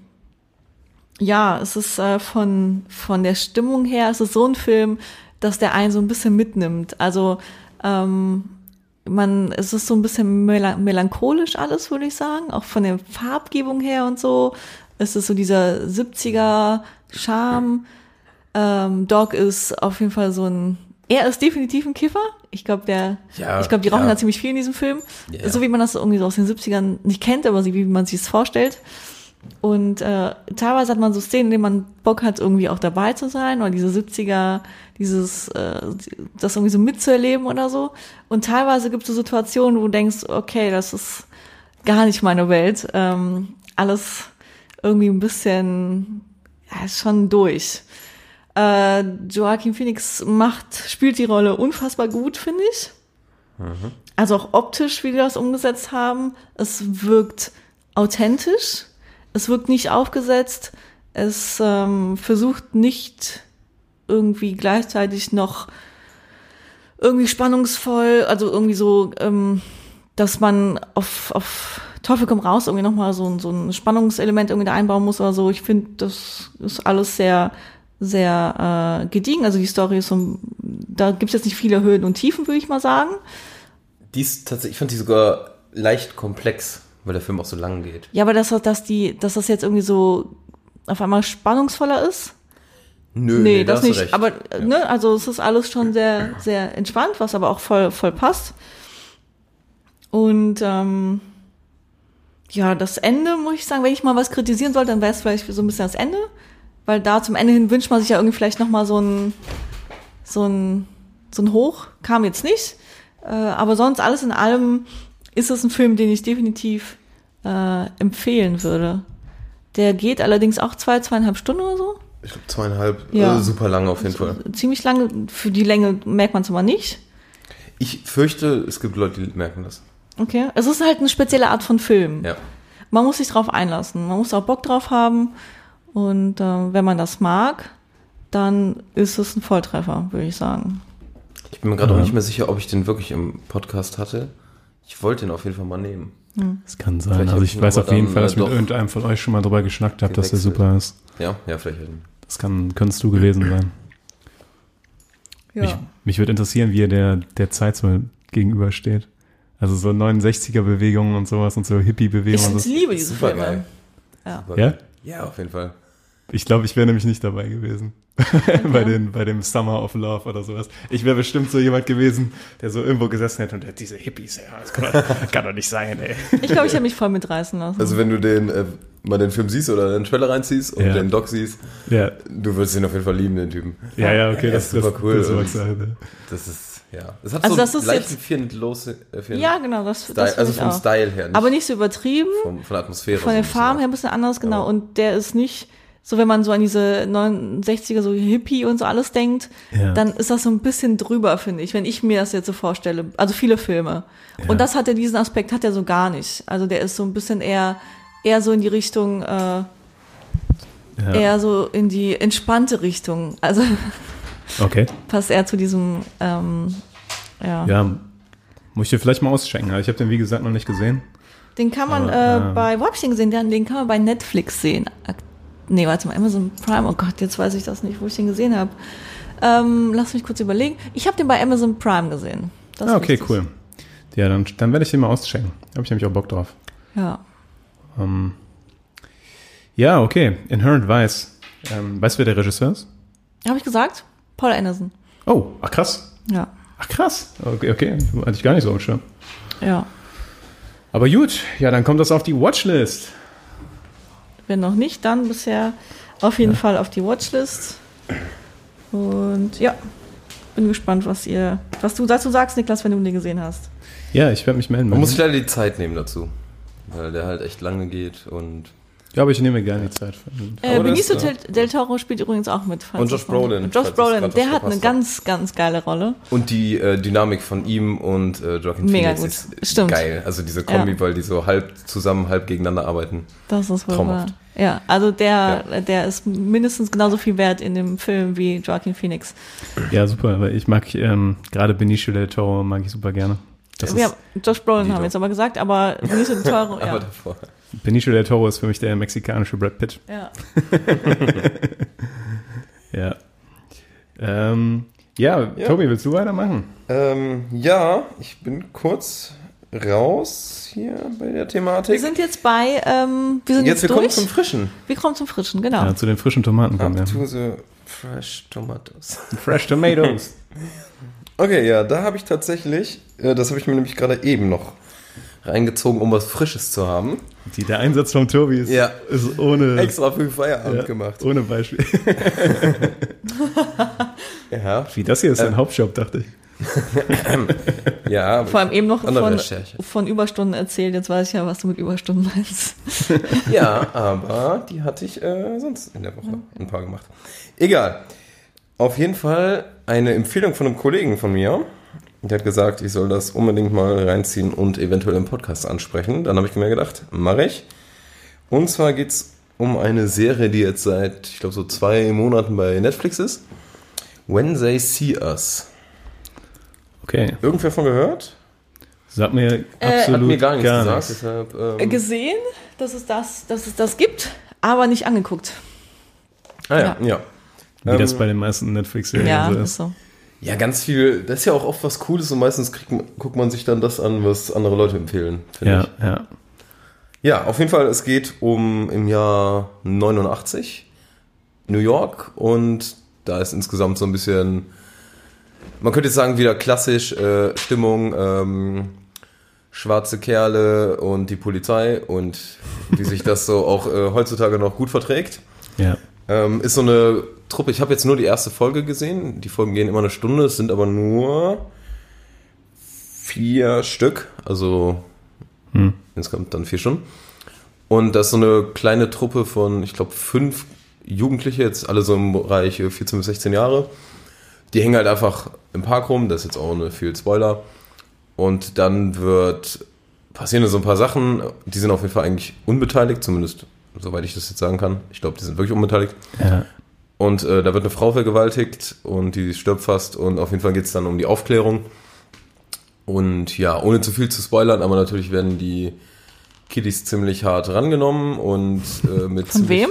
[SPEAKER 6] ja, es ist äh, von, von der Stimmung her, es ist so ein Film, dass der einen so ein bisschen mitnimmt. Also ähm, man, es ist so ein bisschen mela- melancholisch alles, würde ich sagen, auch von der Farbgebung her und so. Es ist so dieser 70er Charme. Ähm, Dog ist auf jeden Fall so ein, er ist definitiv ein Kiffer. Ich glaube, der,
[SPEAKER 5] Ja,
[SPEAKER 6] ich glaube, die rauchen
[SPEAKER 5] ja.
[SPEAKER 6] da ziemlich viel in diesem Film.
[SPEAKER 5] Ja.
[SPEAKER 6] So wie man das irgendwie so aus den 70ern nicht kennt, aber wie man sich es vorstellt. Und äh, teilweise hat man so Szenen, in denen man Bock hat, irgendwie auch dabei zu sein oder diese 70er, dieses, äh, das irgendwie so mitzuerleben oder so. Und teilweise gibt es so Situationen, wo du denkst, okay, das ist gar nicht meine Welt. Ähm, alles irgendwie ein bisschen, ja, ist schon durch. Äh, Joaquin Phoenix macht, spielt die Rolle unfassbar gut, finde ich. Also auch optisch, wie die das umgesetzt haben. Es wirkt authentisch. Es wirkt nicht aufgesetzt. Es ähm, versucht nicht irgendwie gleichzeitig noch irgendwie spannungsvoll, also irgendwie so, ähm, dass man auf, auf Teufel komm raus irgendwie nochmal so, ein- so ein Spannungselement irgendwie da einbauen muss oder so. Ich finde, das ist alles sehr, sehr äh, gediegen. Also die Story ist so, da gibt es jetzt nicht viele Höhen und Tiefen, würde ich mal sagen.
[SPEAKER 5] Die ist tatsächlich, ich fand die sogar leicht komplex, weil der Film auch so lang geht.
[SPEAKER 6] Ja, aber dass, dass, die, dass das jetzt irgendwie so auf einmal spannungsvoller ist,
[SPEAKER 5] Nö,
[SPEAKER 6] Nee,
[SPEAKER 5] da
[SPEAKER 6] das nicht.
[SPEAKER 5] recht.
[SPEAKER 6] Aber äh, ne, also es ist alles schon sehr, sehr entspannt, was aber auch voll, voll passt. Und ähm, ja, das Ende, muss ich sagen, wenn ich mal was kritisieren sollte, dann wäre es vielleicht so ein bisschen das Ende. Weil da zum Ende hin wünscht man sich ja irgendwie vielleicht nochmal so ein, so ein, so ein Hoch. Kam jetzt nicht. Äh, aber sonst alles in allem ist es ein Film, den ich definitiv äh, empfehlen würde. Der geht allerdings auch zwei, zweieinhalb Stunden oder so.
[SPEAKER 5] Ich glaube zweieinhalb,
[SPEAKER 6] Ja.
[SPEAKER 5] also super lang auf jeden Fall.
[SPEAKER 6] ziemlich lange, für die Länge merkt man es aber nicht.
[SPEAKER 5] Ich fürchte, es gibt Leute, die merken das.
[SPEAKER 6] Okay. Es ist halt eine spezielle Art von Film.
[SPEAKER 5] Ja.
[SPEAKER 6] Man muss sich drauf einlassen. Man muss auch Bock drauf haben. Und äh, wenn man das mag, dann ist es ein Volltreffer, würde ich sagen.
[SPEAKER 5] Ich bin mir gerade
[SPEAKER 1] Ja.
[SPEAKER 5] auch nicht mehr sicher, ob ich den wirklich im Podcast hatte. Ich wollte den auf jeden Fall mal nehmen.
[SPEAKER 1] Das kann sein.
[SPEAKER 5] Vielleicht
[SPEAKER 1] Also
[SPEAKER 5] ich
[SPEAKER 1] ich
[SPEAKER 5] ihn
[SPEAKER 1] weiß auf jeden Fall, dass
[SPEAKER 5] äh,
[SPEAKER 1] ich mit irgendeinem von euch schon mal drüber geschnackt habe, dass der super ist.
[SPEAKER 5] Ja, ja, vielleicht.
[SPEAKER 1] Das kann, könntest du gewesen sein. Mich, mich würde interessieren, wie er der, der Zeit so gegenübersteht. Also so 69er-Bewegungen und sowas und so
[SPEAKER 6] Ich
[SPEAKER 1] Hippie-Bewegungen. und so.
[SPEAKER 6] liebe diese Filme.
[SPEAKER 5] geil.
[SPEAKER 6] Ja.
[SPEAKER 1] Ja?
[SPEAKER 5] Ja, auf jeden Fall.
[SPEAKER 1] Ich glaube, ich wäre nämlich nicht dabei gewesen. (laughs) bei, den, bei dem Summer of Love oder sowas. Ich wäre bestimmt so jemand gewesen, der so irgendwo gesessen hätte und der, diese Hippies, ja, das kann doch, kann doch nicht sein, ey.
[SPEAKER 6] Ich glaube, ich habe mich voll mitreißen lassen.
[SPEAKER 5] Also wenn du den äh, mal den Film siehst oder den Trailer reinziehst und
[SPEAKER 1] Ja.
[SPEAKER 5] den Doc siehst,
[SPEAKER 1] Ja,
[SPEAKER 5] du würdest ihn auf jeden Fall lieben, den Typen.
[SPEAKER 1] ja, ja okay,
[SPEAKER 5] Ja,
[SPEAKER 1] das,
[SPEAKER 5] super
[SPEAKER 1] das,
[SPEAKER 5] cool.
[SPEAKER 1] Das,
[SPEAKER 5] Und-
[SPEAKER 1] das, das, das,
[SPEAKER 5] Das ist, ja. Es hat
[SPEAKER 6] Also
[SPEAKER 5] so
[SPEAKER 6] das ist
[SPEAKER 5] leichten
[SPEAKER 6] jetzt-
[SPEAKER 5] Fear-Lose, äh,
[SPEAKER 6] ja, genau, das,
[SPEAKER 5] Style,
[SPEAKER 6] das
[SPEAKER 5] also vom
[SPEAKER 6] auch.
[SPEAKER 5] Style her. Nicht
[SPEAKER 6] Aber nicht so übertrieben.
[SPEAKER 5] vom, von der Atmosphäre.
[SPEAKER 6] Von
[SPEAKER 5] so
[SPEAKER 6] der Farm
[SPEAKER 5] auch.
[SPEAKER 6] her ein bisschen anders, genau.
[SPEAKER 5] Aber-
[SPEAKER 6] Und der ist nicht, so wenn man so an diese 69er, so Hippie und so alles denkt,
[SPEAKER 1] Ja.
[SPEAKER 6] dann ist das so ein bisschen drüber, finde ich, wenn ich mir das jetzt so vorstelle. Also viele Filme.
[SPEAKER 1] Ja.
[SPEAKER 6] Und das hat er, diesen Aspekt hat er so gar nicht. Also der ist so ein bisschen eher, eher so in die Richtung, äh,
[SPEAKER 1] ja.
[SPEAKER 6] eher so in die entspannte Richtung. Also (laughs)
[SPEAKER 1] Okay.
[SPEAKER 6] passt eher zu diesem, ähm, ja.
[SPEAKER 1] Ja, muss ich dir vielleicht mal auschecken. aber Ich habe den, wie gesagt, noch nicht gesehen.
[SPEAKER 6] Den kann man
[SPEAKER 1] Aber,
[SPEAKER 6] äh,
[SPEAKER 1] ähm,
[SPEAKER 6] bei, wo hab ich den gesehen? Den, den kann man bei Netflix sehen. Nee, warte mal, Amazon Prime. Oh Gott, jetzt weiß ich das nicht, wo ich den gesehen habe. Ähm, lass mich kurz überlegen. Ich habe den bei Amazon Prime gesehen. Das
[SPEAKER 1] Ah, okay, cool. Ja, dann, dann werde ich den mal auschecken. Da habe ich nämlich auch Bock drauf.
[SPEAKER 6] Ja.
[SPEAKER 1] Ähm, ja, okay. Inherent Vice. Ähm, weißt du, wer der Regisseur ist?
[SPEAKER 6] Habe ich gesagt? Paul Anderson.
[SPEAKER 1] Oh, ach krass.
[SPEAKER 6] Ja.
[SPEAKER 1] Ach krass. Okay, okay. Hatte ich gar nicht so am Schirm.
[SPEAKER 6] Ja.
[SPEAKER 1] Aber gut, ja, dann kommt das auf die Watchlist.
[SPEAKER 6] Wenn noch nicht, dann bisher auf jeden Fall auf die Watchlist. Und ja, bin gespannt, was ihr, was du dazu sagst, Niklas, wenn du den gesehen hast.
[SPEAKER 1] Ja, ich werde mich melden.
[SPEAKER 5] Man muss sich leider die Zeit nehmen dazu. Weil der halt echt lange geht und.
[SPEAKER 1] Ja, aber ich nehme gerne die Zeit. Für
[SPEAKER 6] Äh,
[SPEAKER 5] Aber das-
[SPEAKER 6] Benicio
[SPEAKER 5] ja.
[SPEAKER 6] del, Toro spielt übrigens auch mit.
[SPEAKER 5] Und Josh Brolin,
[SPEAKER 6] Und Josh Brolin, der hat eine ganz, ganz geile Rolle.
[SPEAKER 5] Und die äh, Dynamik von ihm und äh, Joaquin
[SPEAKER 6] Mega
[SPEAKER 5] Phoenix
[SPEAKER 6] gut.
[SPEAKER 5] ist
[SPEAKER 6] Stimmt.
[SPEAKER 5] geil. Also diese Kombi,
[SPEAKER 6] Ja.
[SPEAKER 5] weil die so halb zusammen, halb gegeneinander arbeiten.
[SPEAKER 6] Das ist wohl
[SPEAKER 5] Traumhaft.
[SPEAKER 6] wahr. Ja, also der, der ist mindestens genauso viel wert in dem Film wie Joaquin Phoenix.
[SPEAKER 1] Ja, super, weil ich mag ähm, gerade Benicio del Toro mag ich super gerne. Das
[SPEAKER 6] haben, Josh Brolin haben wir jetzt aber gesagt, aber Benicio del Toro, (laughs)
[SPEAKER 5] Aber
[SPEAKER 6] ja.
[SPEAKER 5] davor.
[SPEAKER 1] Benicio del Toro ist für mich der mexikanische Brad Pitt.
[SPEAKER 6] ja. (laughs)
[SPEAKER 1] Ja. Ähm, ja,
[SPEAKER 5] Ja.
[SPEAKER 1] Tobi, willst du weitermachen?
[SPEAKER 5] Ähm, ja, ich bin kurz raus hier bei der Thematik.
[SPEAKER 6] Wir sind jetzt bei, ähm, wir sind
[SPEAKER 5] Jetzt,
[SPEAKER 6] jetzt,
[SPEAKER 5] wir kommen
[SPEAKER 6] durch.
[SPEAKER 5] zum Frischen.
[SPEAKER 6] wir kommen zum Frischen, genau.
[SPEAKER 1] Ja, zu den frischen Tomaten kommen wir.
[SPEAKER 5] to the fresh tomatoes. (laughs)
[SPEAKER 1] Fresh Tomatoes.
[SPEAKER 5] Okay, ja, da habe ich tatsächlich, äh, das habe ich mir nämlich gerade eben noch reingezogen, um was Frisches zu haben.
[SPEAKER 1] Die, der Einsatz von Tobi ist,
[SPEAKER 5] Ja.
[SPEAKER 1] ist ohne,
[SPEAKER 5] Extra für Feierabend
[SPEAKER 1] ja,
[SPEAKER 5] gemacht.
[SPEAKER 1] ohne Beispiel. (laughs)
[SPEAKER 5] Ja,
[SPEAKER 1] Wie das hier ist
[SPEAKER 5] Ähm.
[SPEAKER 1] ein Hauptjob, dachte ich. (laughs)
[SPEAKER 5] ja.
[SPEAKER 6] Vor allem eben noch von, von Überstunden erzählt. Jetzt weiß ich ja, was du mit Überstunden meinst. (laughs)
[SPEAKER 5] Ja, aber die hatte ich äh, sonst in der Woche ein paar gemacht. Egal. Auf jeden Fall eine Empfehlung von einem Kollegen von mir. Der hat gesagt, ich soll das unbedingt mal reinziehen und eventuell im Podcast ansprechen. Dann habe ich mir gedacht, mache ich. Und zwar geht es um eine Serie, die jetzt seit, ich glaube, so zwei Monaten bei Netflix ist. When They See Us.
[SPEAKER 1] Okay.
[SPEAKER 5] Irgendwer von gehört?
[SPEAKER 1] Sag mir
[SPEAKER 6] Äh,
[SPEAKER 1] absolut
[SPEAKER 5] Hat mir gar nichts gesagt.
[SPEAKER 1] nichts.
[SPEAKER 5] Deshalb,
[SPEAKER 6] Äh,
[SPEAKER 5] ähm,
[SPEAKER 6] Gesehen, dass es das, dass es das gibt, aber nicht angeguckt.
[SPEAKER 5] ah ja, ja.
[SPEAKER 1] Wie
[SPEAKER 5] Ähm,
[SPEAKER 1] das bei den meisten Netflix-Serien
[SPEAKER 6] Ja,
[SPEAKER 1] so
[SPEAKER 6] ist
[SPEAKER 1] ist.
[SPEAKER 6] so.
[SPEAKER 5] Ja, ganz viel. Das ist ja auch oft was Cooles und meistens kriegt, guckt man sich dann das an, was andere Leute empfehlen.
[SPEAKER 1] Ja,
[SPEAKER 5] ich.
[SPEAKER 1] ja.
[SPEAKER 5] ja, auf jeden Fall, es geht um im Jahr 89 New York und da ist insgesamt so ein bisschen, man könnte jetzt sagen, wieder klassisch äh, Stimmung, ähm, schwarze Kerle und die Polizei und wie sich das so auch äh, heutzutage noch gut verträgt.
[SPEAKER 1] Ja.
[SPEAKER 5] Ähm, ist so eine Truppe, ich habe jetzt nur die erste Folge gesehen. Die Folgen gehen immer eine Stunde, es sind aber nur vier Stück, also
[SPEAKER 1] Hm.
[SPEAKER 5] insgesamt dann vier Stunden. Und das ist so eine kleine Truppe von, ich glaube, fünf Jugendliche, jetzt alle so im Bereich äh, 14 bis 16 Jahre. Die hängen halt einfach im Park rum, das ist jetzt auch ohne viel Spoiler. Und dann wird passieren so ein paar Sachen, die sind auf jeden Fall eigentlich unbeteiligt, zumindest soweit ich das jetzt sagen kann. Ich glaube, die sind wirklich unbeteiligt.
[SPEAKER 1] Ja.
[SPEAKER 5] Und äh, da wird eine Frau vergewaltigt und die stirbt fast und auf jeden Fall geht es dann um die Aufklärung. Und ja, ohne zu viel zu spoilern, aber natürlich werden die Kiddies ziemlich hart rangenommen und äh, mit
[SPEAKER 6] Von wem?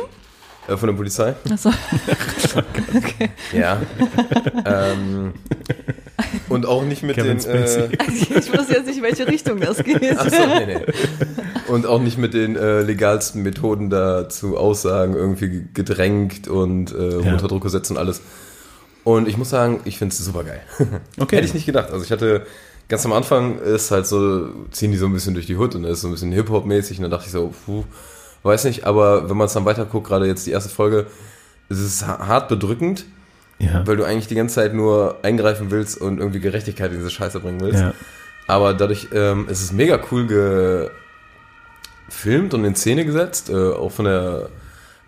[SPEAKER 5] Äh, von der Polizei.
[SPEAKER 6] Also, (laughs)
[SPEAKER 5] Ja. (laughs) ähm, und auch nicht mit
[SPEAKER 1] Kevin
[SPEAKER 5] den äh, (laughs)
[SPEAKER 6] ich weiß jetzt nicht, in welche Richtung das (laughs) geht.
[SPEAKER 5] Achso, nee, nee. Und auch nicht mit den äh, legalsten Methoden da zu Aussagen irgendwie gedrängt und äh,
[SPEAKER 1] Ja.
[SPEAKER 5] unter Druck gesetzt und alles. Und ich muss sagen, ich finde es super geil. (laughs)
[SPEAKER 1] Okay.
[SPEAKER 5] Hätte ich nicht gedacht. Also ich hatte ganz am Anfang ist halt so, ziehen die so ein bisschen durch die Hut und ist so ein bisschen Hip-Hop-mäßig und dann dachte ich so, puh, weiß nicht, aber wenn man es dann weiter guckt, gerade jetzt die erste Folge, es ist ha- hart bedrückend,
[SPEAKER 1] Ja.
[SPEAKER 5] weil du eigentlich die ganze Zeit nur eingreifen willst und irgendwie Gerechtigkeit in diese Scheiße bringen willst.
[SPEAKER 1] ja.
[SPEAKER 5] Aber dadurch ähm, ist es mega cool gefilmt und in Szene gesetzt. Äh, auch von der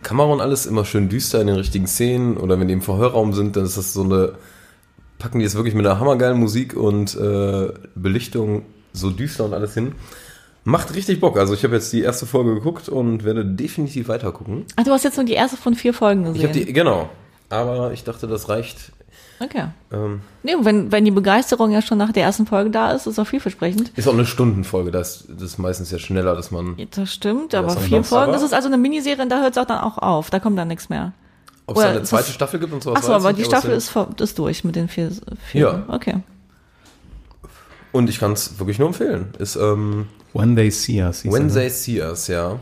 [SPEAKER 5] Kamera und alles immer schön düster in den richtigen Szenen. Oder wenn die im Verhörraum sind, dann ist das so eine. Packen die es wirklich mit einer hammergeilen Musik und äh, Belichtung so düster und alles hin. Macht richtig Bock. Also ich habe jetzt die erste Folge geguckt und werde definitiv weiter gucken.
[SPEAKER 6] Ach, du hast jetzt nur die erste von vier Folgen
[SPEAKER 5] Ich habe
[SPEAKER 6] gesehen.
[SPEAKER 5] die, genau. Aber ich dachte, das reicht.
[SPEAKER 6] okay.
[SPEAKER 5] Ähm,
[SPEAKER 6] Nee, und wenn, wenn die Begeisterung ja schon nach der ersten Folge da ist, ist auch vielversprechend.
[SPEAKER 5] ist auch eine Stundenfolge. Das, das ist meistens ja schneller, dass man.
[SPEAKER 6] Das stimmt,
[SPEAKER 5] Ja,
[SPEAKER 6] aber
[SPEAKER 5] ist
[SPEAKER 6] vier Folgen,
[SPEAKER 5] aber-
[SPEAKER 6] das ist also eine Miniserie und da hört es auch dann auch auf. Da kommt dann nichts mehr.
[SPEAKER 5] Ob es eine zweite Staffel gibt und sowas.
[SPEAKER 6] Achso,
[SPEAKER 5] weiß
[SPEAKER 6] aber die Staffel ist, ist durch mit den vier. vier
[SPEAKER 5] Ja.
[SPEAKER 6] Okay.
[SPEAKER 5] Und ich kann es wirklich nur empfehlen. Ist ähm,
[SPEAKER 1] When They See Us. hieß
[SPEAKER 5] When
[SPEAKER 1] ne?
[SPEAKER 5] They See Us, ja.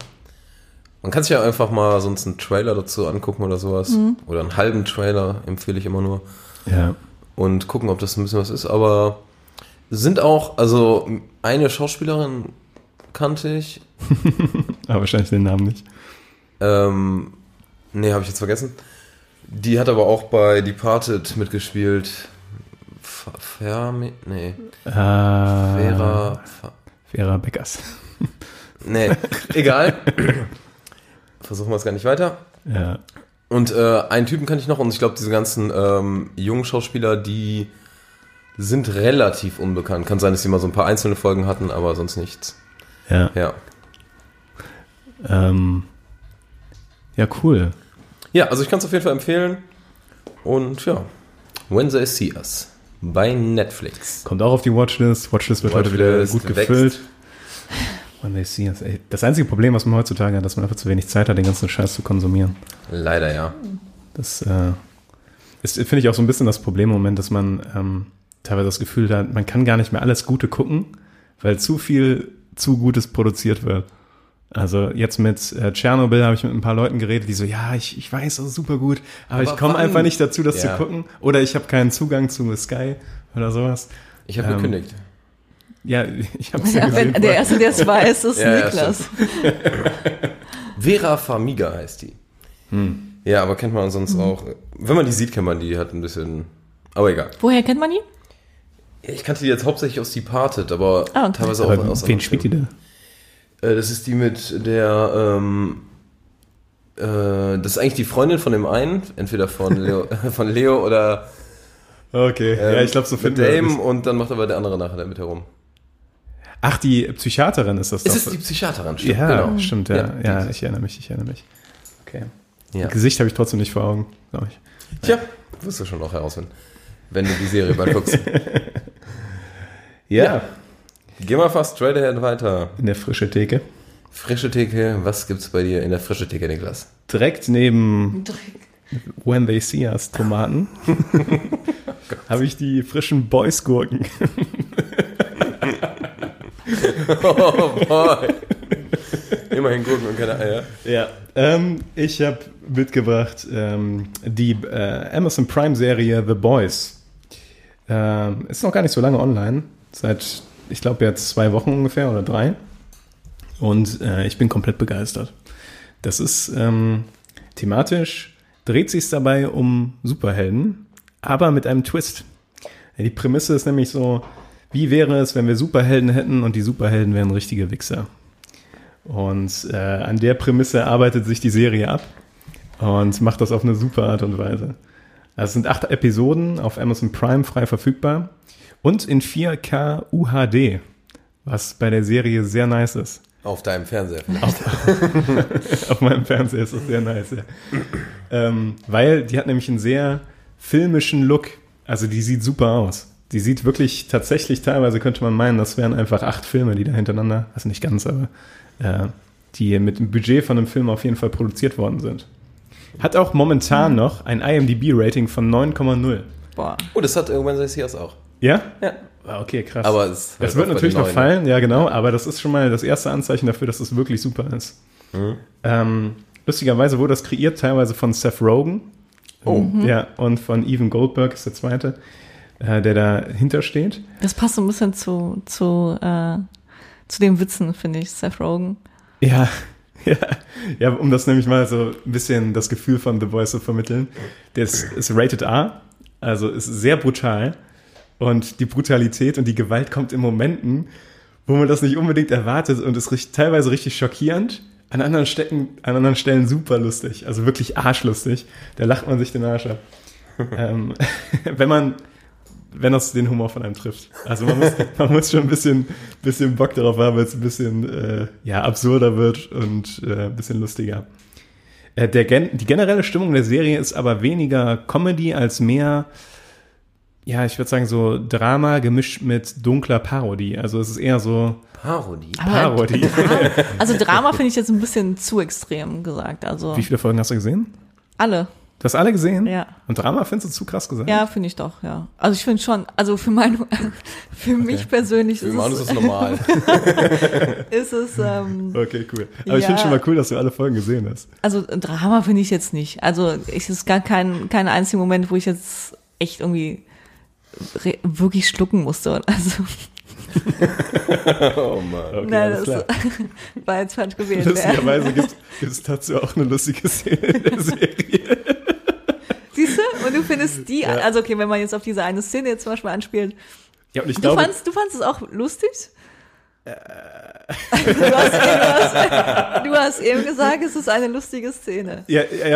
[SPEAKER 5] Man kann sich ja einfach mal sonst einen Trailer dazu angucken oder sowas.
[SPEAKER 6] Mhm.
[SPEAKER 5] Oder einen halben Trailer empfehle ich immer nur.
[SPEAKER 1] Ja.
[SPEAKER 5] Und gucken, ob das ein bisschen was ist. Aber sind auch, also eine Schauspielerin kannte ich. (laughs)
[SPEAKER 1] Aber wahrscheinlich den Namen nicht.
[SPEAKER 5] Ähm, nee, habe ich jetzt vergessen. Die hat aber auch bei Departed mitgespielt. Fermi, nee,
[SPEAKER 1] Äh,
[SPEAKER 5] Vera,
[SPEAKER 1] Vera Beckers.
[SPEAKER 5] nee, egal. (laughs) Versuchen wir es gar nicht weiter.
[SPEAKER 1] Ja.
[SPEAKER 5] Und äh, einen Typen kann ich noch und ich glaube, diese ganzen ähm, jungen Schauspieler, die sind relativ unbekannt. Kann sein, dass sie mal so ein paar einzelne Folgen hatten, aber sonst nichts.
[SPEAKER 1] Ja.
[SPEAKER 5] Ja.
[SPEAKER 1] Ähm, ja, cool.
[SPEAKER 5] Ja, also ich kann es auf jeden Fall empfehlen. Und ja, When They See Us bei Netflix.
[SPEAKER 1] Kommt auch auf die Watchlist. Watchlist wird heute wieder
[SPEAKER 5] Watchlist
[SPEAKER 1] gut gefüllt. They see us. Ey, das einzige Problem, was man heutzutage hat, dass man einfach zu wenig Zeit hat, den ganzen Scheiß zu konsumieren.
[SPEAKER 5] Leider ja.
[SPEAKER 1] Das äh, ist, finde ich, auch so ein bisschen das Problem im Moment, dass man ähm, teilweise das Gefühl hat, man kann gar nicht mehr alles Gute gucken, weil zu viel zu Gutes produziert wird. Also jetzt mit äh, Tschernobyl habe ich mit ein paar Leuten geredet, die so, ja, ich, ich weiß, das ist super gut, aber,
[SPEAKER 5] Aber
[SPEAKER 1] ich komme einfach nicht dazu, das
[SPEAKER 5] Ja.
[SPEAKER 1] zu gucken. Oder ich habe keinen Zugang zu Sky oder sowas.
[SPEAKER 5] Ich habe
[SPEAKER 1] Ähm,
[SPEAKER 5] gekündigt.
[SPEAKER 1] Ja, (laughs) ich habe es ja,
[SPEAKER 6] Ja,
[SPEAKER 1] gesehen.
[SPEAKER 6] der Erste, der es (laughs) weiß, ist
[SPEAKER 5] Ja, ja,
[SPEAKER 6] Niklas. (laughs)
[SPEAKER 5] Vera Farmiga heißt die. Ja, aber kennt man sonst auch. Wenn man die sieht, kennt man die. Hat ein bisschen. Aber egal.
[SPEAKER 6] Woher kennt man?
[SPEAKER 5] Ja, Ich kannte die jetzt hauptsächlich aus Departed, aber
[SPEAKER 6] Ah, okay.
[SPEAKER 5] teilweise auch
[SPEAKER 1] Aber
[SPEAKER 5] aus
[SPEAKER 1] wen spielt die
[SPEAKER 5] Filmen.
[SPEAKER 1] da?
[SPEAKER 5] Äh, Das ist die mit der. Ähm, äh, das ist eigentlich die Freundin von dem einen, entweder von Leo, von Leo oder
[SPEAKER 1] Okay,
[SPEAKER 5] ähm,
[SPEAKER 1] ja, ich glaube, so
[SPEAKER 5] mit
[SPEAKER 1] finden wir
[SPEAKER 5] Dame
[SPEAKER 1] das.
[SPEAKER 5] und dann macht aber der andere nachher damit herum.
[SPEAKER 1] Ach, die Psychiaterin ist das
[SPEAKER 5] Es
[SPEAKER 1] doch.
[SPEAKER 5] ist die Psychiaterin, stimmt,
[SPEAKER 1] ja,
[SPEAKER 5] genau.
[SPEAKER 1] stimmt, ja. Ja,
[SPEAKER 5] Ja,
[SPEAKER 1] ich erinnere mich, ich erinnere mich. Okay.
[SPEAKER 5] Ja.
[SPEAKER 1] Gesicht habe ich trotzdem nicht vor Augen, glaube ich.
[SPEAKER 5] Tja, wirst du schon noch herausfinden, wenn du die Serie bald guckst. (laughs) ja. Geh mal fast straight ahead weiter.
[SPEAKER 1] In der frische Theke.
[SPEAKER 5] Frische Theke, was gibt's bei dir in der frische Theke, Niklas?
[SPEAKER 1] Direkt neben When They See Us Tomaten (laughs) habe ich die frischen Boys-Gurken. (laughs)
[SPEAKER 5] Oh boy. Immerhin Gurken und keine Eier.
[SPEAKER 1] Ja. Ähm, ich habe mitgebracht ähm, die äh, Amazon Prime-Serie The Boys. Ähm, ist noch gar nicht so lange online. Seit, ich glaube, jetzt zwei Wochen ungefähr oder drei. Und äh, ich bin komplett begeistert. Das ist ähm, thematisch, dreht sich dabei um Superhelden, aber mit einem Twist. Die Prämisse ist nämlich so, wie wäre es, wenn wir Superhelden hätten und die Superhelden wären richtige Wichser? Und äh, an der Prämisse arbeitet sich die Serie ab und macht das auf eine super Art und Weise. Also es sind acht Episoden auf Amazon Prime frei verfügbar und in 4K UHD, was bei der Serie sehr nice ist.
[SPEAKER 5] Auf deinem Fernseher. vielleicht.
[SPEAKER 1] auf (laughs) meinem Fernseher ist das sehr nice. Ja. ähm, weil die hat nämlich einen sehr filmischen Look. Also die sieht super aus. Die sieht wirklich tatsächlich, teilweise könnte man meinen, das wären einfach acht Filme, die da hintereinander, also nicht ganz, aber äh, die mit dem Budget von einem Film auf jeden Fall produziert worden sind. Hat auch momentan noch ein IMDb-Rating von 9,0.
[SPEAKER 6] Boah.
[SPEAKER 5] Oh, das hat irgendwann sei es auch.
[SPEAKER 1] Ja?
[SPEAKER 5] Ja.
[SPEAKER 1] Ah, Okay, krass.
[SPEAKER 5] Aber es
[SPEAKER 1] das wird natürlich noch fallen, ja genau, aber das ist schon mal das erste Anzeichen dafür, dass es wirklich super ist.
[SPEAKER 5] Mhm.
[SPEAKER 1] Ähm, lustigerweise wurde das kreiert, teilweise von Seth Rogen.
[SPEAKER 5] Oh.
[SPEAKER 1] Ja, und von Evan Goldberg ist der zweite, äh, der dahinter steht.
[SPEAKER 6] Das passt so ein bisschen zu, zu, äh, zu den Witzen, finde ich, Seth Rogen.
[SPEAKER 1] Ja, (laughs) ja, ja, um das nämlich mal so ein bisschen das Gefühl von The Voice zu vermitteln. Der ist, ist rated R, also ist sehr brutal. Und die Brutalität und die Gewalt kommt in Momenten, wo man das nicht unbedingt erwartet und ist richtig, teilweise richtig schockierend. An anderen, Stecken, an anderen Stellen super lustig, also wirklich arschlustig. Da lacht man sich den Arsch ab. (laughs) ähm, (laughs) wenn man, wenn das den Humor von einem trifft. Also man muss, man muss schon ein bisschen, bisschen Bock darauf haben, weil es ein bisschen äh, ja, absurder wird und äh, ein bisschen lustiger. Äh, der, gen die generelle Stimmung der Serie ist aber weniger Comedy als mehr, ja, ich würde sagen so Drama gemischt mit dunkler Parodie. Also es ist eher so
[SPEAKER 5] Parodie.
[SPEAKER 1] Parodie.
[SPEAKER 6] Also Drama (laughs) finde ich jetzt ein bisschen zu extrem gesagt. Also
[SPEAKER 1] Wie viele Folgen hast du gesehen?
[SPEAKER 6] alle.
[SPEAKER 1] Du hast alle gesehen?
[SPEAKER 6] Ja.
[SPEAKER 1] Und Drama findest du zu krass gesagt?
[SPEAKER 6] Ja, finde ich doch, ja. Also ich finde schon, also für mein, (laughs) für mich persönlich
[SPEAKER 5] Für
[SPEAKER 6] ist
[SPEAKER 5] Mann ist
[SPEAKER 6] es,
[SPEAKER 5] normal. (laughs)
[SPEAKER 6] ist es, ähm,
[SPEAKER 1] Okay, cool. Aber ich
[SPEAKER 6] Ja.
[SPEAKER 1] finde schon mal cool, dass du alle Folgen gesehen hast.
[SPEAKER 6] also Drama finde ich jetzt nicht. Also es ist gar kein, kein einziger Moment, wo ich jetzt echt irgendwie re- wirklich schlucken musste. Also, (laughs)
[SPEAKER 5] oh Mann.
[SPEAKER 1] Okay,
[SPEAKER 6] nein,
[SPEAKER 1] alles
[SPEAKER 6] das
[SPEAKER 1] klar.
[SPEAKER 6] war jetzt falsch gewählt.
[SPEAKER 1] Lustigerweise gibt es dazu auch eine lustige Szene in der Serie.
[SPEAKER 6] Siehst du? Und du findest die, also okay, wenn man jetzt auf diese eine Szene jetzt zum Beispiel anspielt,
[SPEAKER 1] Ja, und ich
[SPEAKER 6] Du
[SPEAKER 1] glaube,
[SPEAKER 6] fandst, du fandst es auch lustig? du, hast eben, du, hast, (laughs) du hast eben gesagt, es ist eine lustige Szene.
[SPEAKER 1] ja, ja,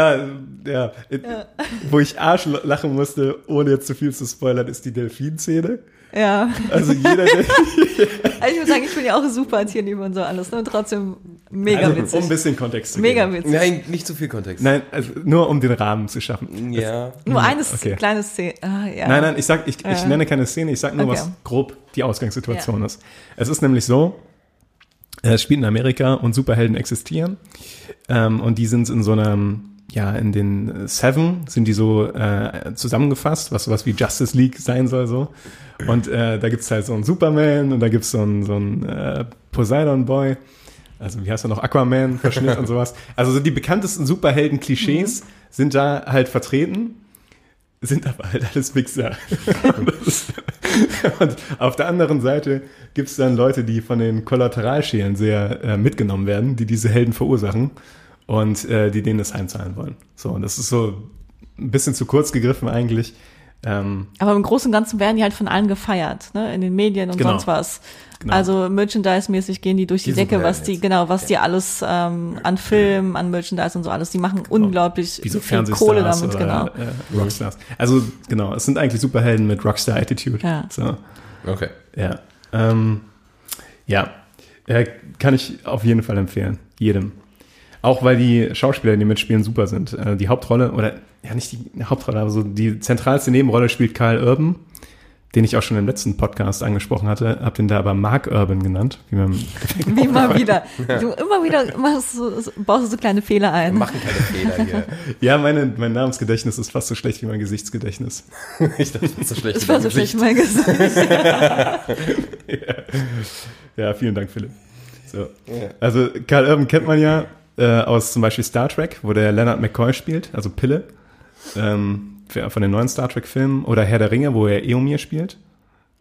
[SPEAKER 1] ja, ja. Wo ich Arsch lachen musste, ohne jetzt zu viel zu spoilern, ist die Delfin-Szene.
[SPEAKER 6] Ja.
[SPEAKER 1] Also jeder, der, (laughs)
[SPEAKER 6] Also ich muss sagen, ich bin ja auch super Tierliebe und so alles, ne? Und trotzdem mega
[SPEAKER 1] also, um ein bisschen Kontext zu
[SPEAKER 6] Mega
[SPEAKER 1] geben.
[SPEAKER 6] witzig.
[SPEAKER 5] Nein, nicht zu viel Kontext.
[SPEAKER 1] Nein, also nur um den Rahmen zu schaffen.
[SPEAKER 5] Ja.
[SPEAKER 6] Nur eine
[SPEAKER 1] okay.
[SPEAKER 6] kleine Szene. Ah, ja.
[SPEAKER 1] Nein, nein, ich sag, ich, ich
[SPEAKER 6] Ja.
[SPEAKER 1] nenne keine Szene, ich sag nur,
[SPEAKER 6] Okay.
[SPEAKER 1] was grob die Ausgangssituation ist. Es ist nämlich so, äh, es spielt in Amerika und Superhelden existieren. Ähm, und die sind in so einem, ja, in den Seven sind die so äh, zusammengefasst, was sowas wie Justice League sein soll so. Und äh, da gibt's halt so einen Superman und da gibt's so einen, so einen äh, Poseidon Boy. Also wie heißt er noch? Aquaman, Verschnitt und sowas. Also so die bekanntesten Superhelden-Klischees sind da halt vertreten sind aber halt alles Wichser. (laughs) Ist- Und auf der anderen Seite gibt es dann Leute, die von den Kollateralschäden sehr äh, mitgenommen werden, die diese Helden verursachen und äh, die denen das heimzahlen wollen. So, und das ist so ein bisschen zu kurz gegriffen eigentlich. Ähm,
[SPEAKER 6] Aber im Großen und Ganzen werden die halt von allen gefeiert, ne? In den Medien und
[SPEAKER 1] Genau.
[SPEAKER 6] sonst was.
[SPEAKER 1] Genau.
[SPEAKER 6] Also Merchandise-mäßig gehen die durch die,
[SPEAKER 5] Die
[SPEAKER 6] Decke, was die,
[SPEAKER 5] jetzt.
[SPEAKER 6] genau, was die alles ähm, an Filmen, an Merchandise und so alles, die machen unglaublich
[SPEAKER 1] wie so
[SPEAKER 6] viel Kohle damit,
[SPEAKER 1] oder
[SPEAKER 6] genau.
[SPEAKER 1] äh, Rockstars. Also genau, es sind eigentlich Superhelden mit Rockstar-Attitude.
[SPEAKER 6] Ja.
[SPEAKER 1] So.
[SPEAKER 5] Okay.
[SPEAKER 1] Ja. Ähm, ja. Äh, kann ich auf jeden Fall empfehlen. Jedem. Auch weil die Schauspieler, die mitspielen, super sind. Äh, die Hauptrolle, oder ja nicht die Hauptrolle, aber so die zentralste Nebenrolle spielt Karl Urban, den ich auch schon im letzten Podcast angesprochen hatte, hab den da aber Mark Urban genannt, wie man (laughs)
[SPEAKER 6] Wie immer wieder. Du immer wieder machst du, so- baust du so kleine Fehler
[SPEAKER 5] Wir
[SPEAKER 6] ein.
[SPEAKER 5] machen keine Fehler hier.
[SPEAKER 1] Ja, meine, mein Namensgedächtnis ist fast so schlecht wie mein Gesichtsgedächtnis. (laughs)
[SPEAKER 5] ich dachte, das ist so schlecht.
[SPEAKER 6] Das war so schlecht mein Gesicht. (laughs)
[SPEAKER 1] Ja, vielen Dank, Philipp. So. Also Karl Urban kennt man ja äh, aus zum Beispiel Star Trek, wo der Leonard McCoy spielt, also Pille, ähm, von den neuen Star Trek-Filmen. Oder Herr der Ringe, wo er Eomir spielt.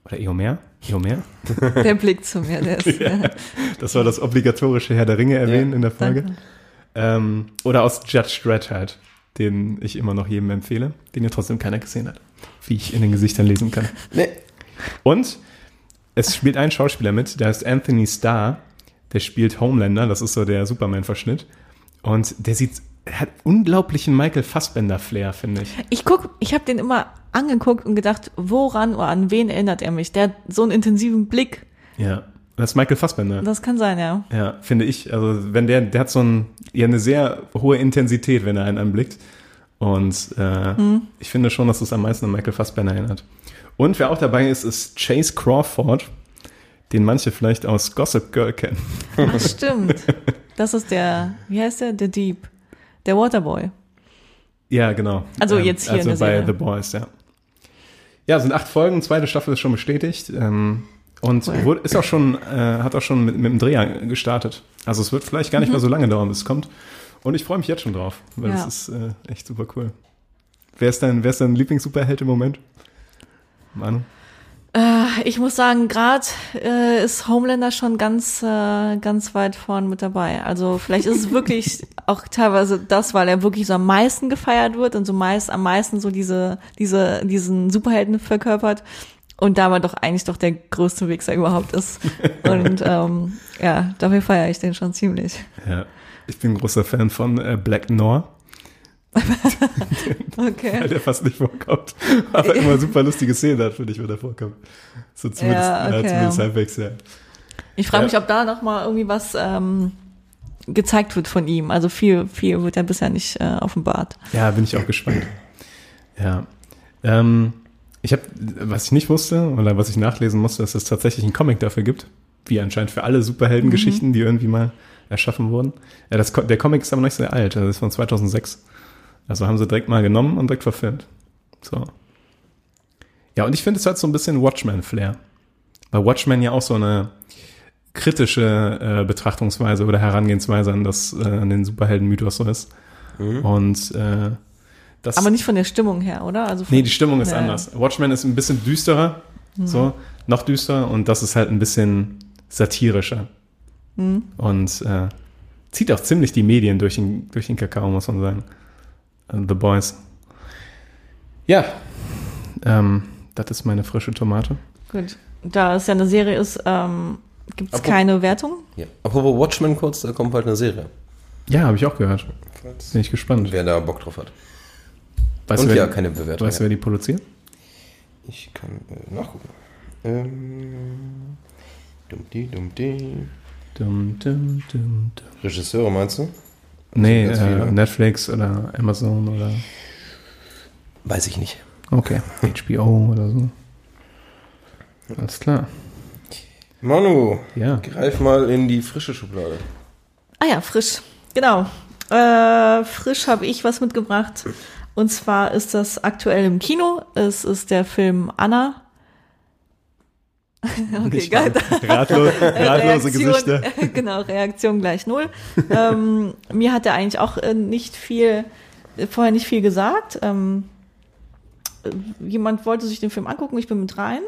[SPEAKER 1] Oder Eomer? Eomer? (laughs)
[SPEAKER 6] Der Blick zu mir, der ist, (laughs) ja.
[SPEAKER 1] Das war das obligatorische Herr der Ringe erwähnen in der Folge. Ähm, oder aus Judge Dredd halt, den ich immer noch jedem empfehle, den ja trotzdem keiner gesehen hat. Wie ich in den Gesichtern lesen kann. (laughs)
[SPEAKER 5] Nee.
[SPEAKER 1] Und es spielt ein Schauspieler mit, der heißt Anthony Starr. Der spielt Homelander, das ist so der Superman-Verschnitt. Und der sieht, hat unglaublichen Michael Fassbender-Flair, finde ich.
[SPEAKER 6] Ich guck, ich habe den immer angeguckt und gedacht, woran oder an wen erinnert er mich? Der hat so einen intensiven Blick.
[SPEAKER 1] Ja. Das ist Michael Fassbender.
[SPEAKER 6] Das kann sein, ja.
[SPEAKER 1] Ja, finde ich. Also wenn der, der hat so ein, ja, eine sehr hohe Intensität, wenn er einen anblickt. Und äh, ich finde schon, dass es am meisten an Michael Fassbender erinnert. Und wer auch dabei ist, ist Chase Crawford, den manche vielleicht aus Gossip Girl kennen.
[SPEAKER 6] Ach, stimmt. (laughs) Das ist der, wie heißt der? The Deep. Der Waterboy.
[SPEAKER 1] Ja, genau.
[SPEAKER 6] Also jetzt hier
[SPEAKER 1] also
[SPEAKER 6] in der
[SPEAKER 1] bei
[SPEAKER 6] Serie.
[SPEAKER 1] The Boys, ja. Ja, sind acht Folgen, zweite Staffel ist schon bestätigt. Ähm, und
[SPEAKER 6] Cool.
[SPEAKER 1] wurde, ist auch schon, äh, hat auch schon mit, mit dem Dreh gestartet. Also es wird vielleicht gar nicht mehr so lange dauern, bis es kommt. Und ich freue mich jetzt schon drauf, weil
[SPEAKER 6] Mhm. Ja.
[SPEAKER 1] es ist äh, echt super cool. Wer ist dein, wer ist dein Lieblings-Superheld im Moment? Manu?
[SPEAKER 6] Äh, ich muss sagen, gerade äh, ist Homelander schon ganz, äh, ganz weit vorn mit dabei. Also vielleicht ist es wirklich (laughs) auch teilweise das, weil er wirklich so am meisten gefeiert wird und so meist am meisten so diese, diese, diesen Superhelden verkörpert. Und dabei doch eigentlich doch der größte Wichser überhaupt ist. (laughs) Und ähm, ja, dafür feiere ich den schon ziemlich.
[SPEAKER 1] Ja. Ich bin ein großer Fan von äh, Black Noir, (laughs) weil
[SPEAKER 6] Okay.
[SPEAKER 1] der fast nicht vorkommt. Aber immer super lustige Szenen hat, finde ich, wenn er vorkommt. So zumindest,
[SPEAKER 6] Ja,
[SPEAKER 1] ja,
[SPEAKER 6] okay.
[SPEAKER 1] zumindest halbwegs, ja.
[SPEAKER 6] Ich frage
[SPEAKER 1] Ja.
[SPEAKER 6] mich, ob da noch mal irgendwie was ähm, gezeigt wird von ihm. Also viel, viel wird ja bisher nicht äh, offenbart.
[SPEAKER 1] Ja, bin ich auch gespannt. Ja. Ähm, ich habe, was ich nicht wusste oder was ich nachlesen musste, dass es tatsächlich einen Comic dafür gibt, wie anscheinend für alle Superheldengeschichten, die irgendwie mal erschaffen wurden. Ja, das, der Comic ist aber nicht sehr alt, das ist von 2006. Also haben sie direkt mal genommen und direkt verfilmt. So. Ja, und ich finde, es hat so ein bisschen Watchmen-Flair. Weil Watchmen ja auch so eine kritische äh, Betrachtungsweise oder Herangehensweise an das, äh, an den Superhelden-Mythos so ist. Und äh, das
[SPEAKER 6] Aber nicht von der Stimmung her, oder? Also von,
[SPEAKER 1] Nee, die Stimmung ist anders. Watchmen ist ein bisschen düsterer, so, noch düsterer und das ist halt ein bisschen satirischer. Und äh, zieht auch ziemlich die Medien durch den, durch den Kakao, muss man sagen. The Boys. Ja, ähm, das ist meine frische Tomate.
[SPEAKER 6] Gut. Da es ja eine Serie ist, ähm, gibt es keine Wertung.
[SPEAKER 5] Ja. Apropos Watchmen kurz, da kommt bald eine Serie.
[SPEAKER 1] Ja, habe ich auch gehört. Bin ich gespannt.
[SPEAKER 5] Wer da Bock drauf hat.
[SPEAKER 1] Weißt
[SPEAKER 5] Und
[SPEAKER 1] du, wer,
[SPEAKER 5] ja, keine Bewertung.
[SPEAKER 1] weißt du, wer die produziert?
[SPEAKER 5] Ich kann äh, nachgucken. Ähm, dummdi, dummdi.
[SPEAKER 1] Dum, dum, dum, dum.
[SPEAKER 5] Regisseure meinst du?
[SPEAKER 1] Nee,
[SPEAKER 5] ganz
[SPEAKER 1] äh. Netflix oder Amazon oder
[SPEAKER 5] Weiß ich nicht.
[SPEAKER 1] okay, (laughs) HBO oder so. Alles klar.
[SPEAKER 5] Manu,
[SPEAKER 1] Ja.
[SPEAKER 5] greif mal in die frische Schublade.
[SPEAKER 6] Ah ja, frisch. Genau. Äh, frisch habe ich was mitgebracht. Und zwar ist das aktuell im Kino. Es ist der Film Anna. (laughs) Okay,
[SPEAKER 1] Ich
[SPEAKER 6] geil.
[SPEAKER 1] Ratlos, (laughs) ratlose
[SPEAKER 6] Reaktion,
[SPEAKER 1] Gesichter. (laughs)
[SPEAKER 6] genau, Reaktion gleich null. ähm, mir hat er eigentlich auch äh, nicht viel, äh, vorher nicht viel gesagt. Ähm, äh, jemand wollte sich den Film angucken, ich bin mit rein.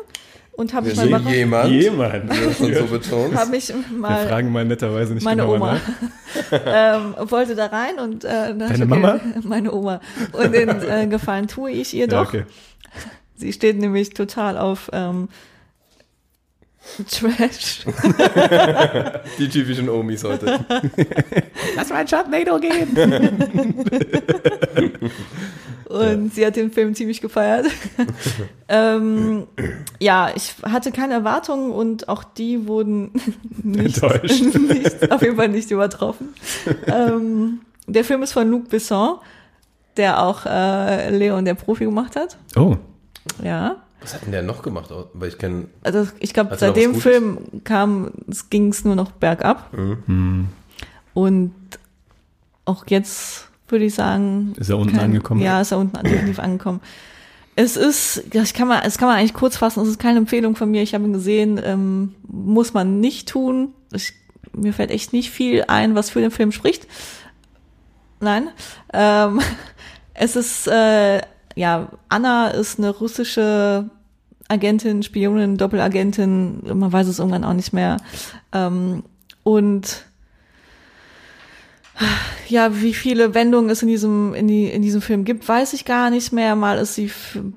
[SPEAKER 6] und habe
[SPEAKER 5] Wir
[SPEAKER 6] mich mal,
[SPEAKER 5] sehen
[SPEAKER 6] überra-
[SPEAKER 5] jemand,
[SPEAKER 1] Jemand.
[SPEAKER 5] und so betont.
[SPEAKER 6] hab mich
[SPEAKER 1] Wir
[SPEAKER 6] mal
[SPEAKER 1] fragen mal netterweise nicht
[SPEAKER 6] meine
[SPEAKER 1] genauer
[SPEAKER 6] Oma
[SPEAKER 1] nach.
[SPEAKER 6] ähm, wollte da rein und äh,
[SPEAKER 1] Deine
[SPEAKER 6] okay,
[SPEAKER 1] Mama?
[SPEAKER 6] Meine Oma. Und den äh, Gefallen tue ich ihr
[SPEAKER 1] Ja,
[SPEAKER 6] doch.
[SPEAKER 1] okay.
[SPEAKER 6] Sie steht nämlich total auf ähm, (laughs) Trash. (laughs)
[SPEAKER 5] Die typischen Omis heute. (laughs)
[SPEAKER 1] Lass mal einen Sharknado gehen.
[SPEAKER 6] Und sie hat den Film ziemlich gefeiert. ähm, ja, ich hatte keine Erwartungen und auch die wurden nicht,
[SPEAKER 1] Enttäuscht.
[SPEAKER 6] nicht, auf jeden Fall nicht übertroffen. ähm, der Film ist von Luc Besson, der auch äh, Leon der Profi gemacht hat.
[SPEAKER 1] Oh,
[SPEAKER 6] Ja.
[SPEAKER 5] Was hat denn der noch gemacht? Weil ich kenne.
[SPEAKER 6] Also ich glaube, seit dem? Film kam, ging es nur noch bergab.
[SPEAKER 5] Mhm.
[SPEAKER 6] Und auch jetzt würde ich sagen,
[SPEAKER 1] Ist er unten angekommen?
[SPEAKER 6] Ja, ist er unten definitiv angekommen. Es ist, das kann man, es kann man eigentlich kurz fassen. Es ist keine Empfehlung von mir. Ich habe ihn gesehen, ähm, muss man nicht tun. Ich, mir fällt echt nicht viel ein, was für den Film spricht. Nein. Ähm, (laughs) es ist, äh, ja, Anna ist eine russische Agentin, Spionin, Doppelagentin. Man weiß es irgendwann auch nicht mehr. Ähm, und ja, wie viele Wendungen es in diesem, in, die, in diesem Film gibt, weiß ich gar nicht mehr. Mal ist sie,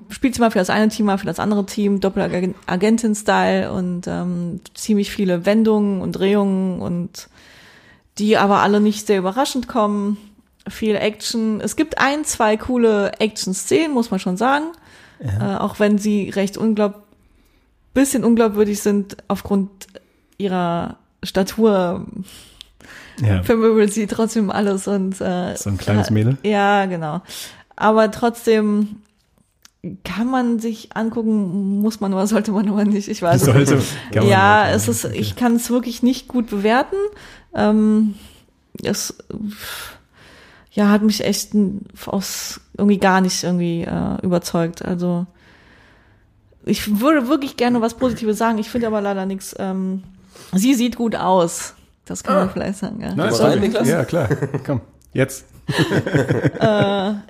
[SPEAKER 6] spielt sie mal für das eine Team, mal für das andere Team, Doppelagentin-Style und ähm, ziemlich viele Wendungen und Drehungen und die aber alle nicht sehr überraschend kommen. Viel Action. Es gibt ein, zwei coole Action-Szenen, muss man schon sagen. Äh, auch wenn sie recht unglaub, bisschen unglaubwürdig sind aufgrund ihrer Statur
[SPEAKER 1] ja.
[SPEAKER 6] sie trotzdem alles und äh,
[SPEAKER 1] So ein kleines Mädel?
[SPEAKER 6] Ja, genau. Aber trotzdem kann man sich angucken, muss man aber, sollte man aber nicht. Ich weiß es
[SPEAKER 1] Sollte.
[SPEAKER 6] nicht.
[SPEAKER 1] kann
[SPEAKER 6] Ja, es ist, ich kann es wirklich nicht gut bewerten. Ähm, es ja, hat mich echt aus irgendwie gar nicht irgendwie äh, überzeugt. Also ich würde wirklich gerne was Positives sagen. Ich finde aber leider nichts. Ähm, sie sieht gut aus. Das kann man vielleicht sagen. Ja.
[SPEAKER 1] Nein,
[SPEAKER 5] Mal
[SPEAKER 1] sorry.
[SPEAKER 5] rein, Niklas?
[SPEAKER 1] Ja, klar. Komm, jetzt. (laughs)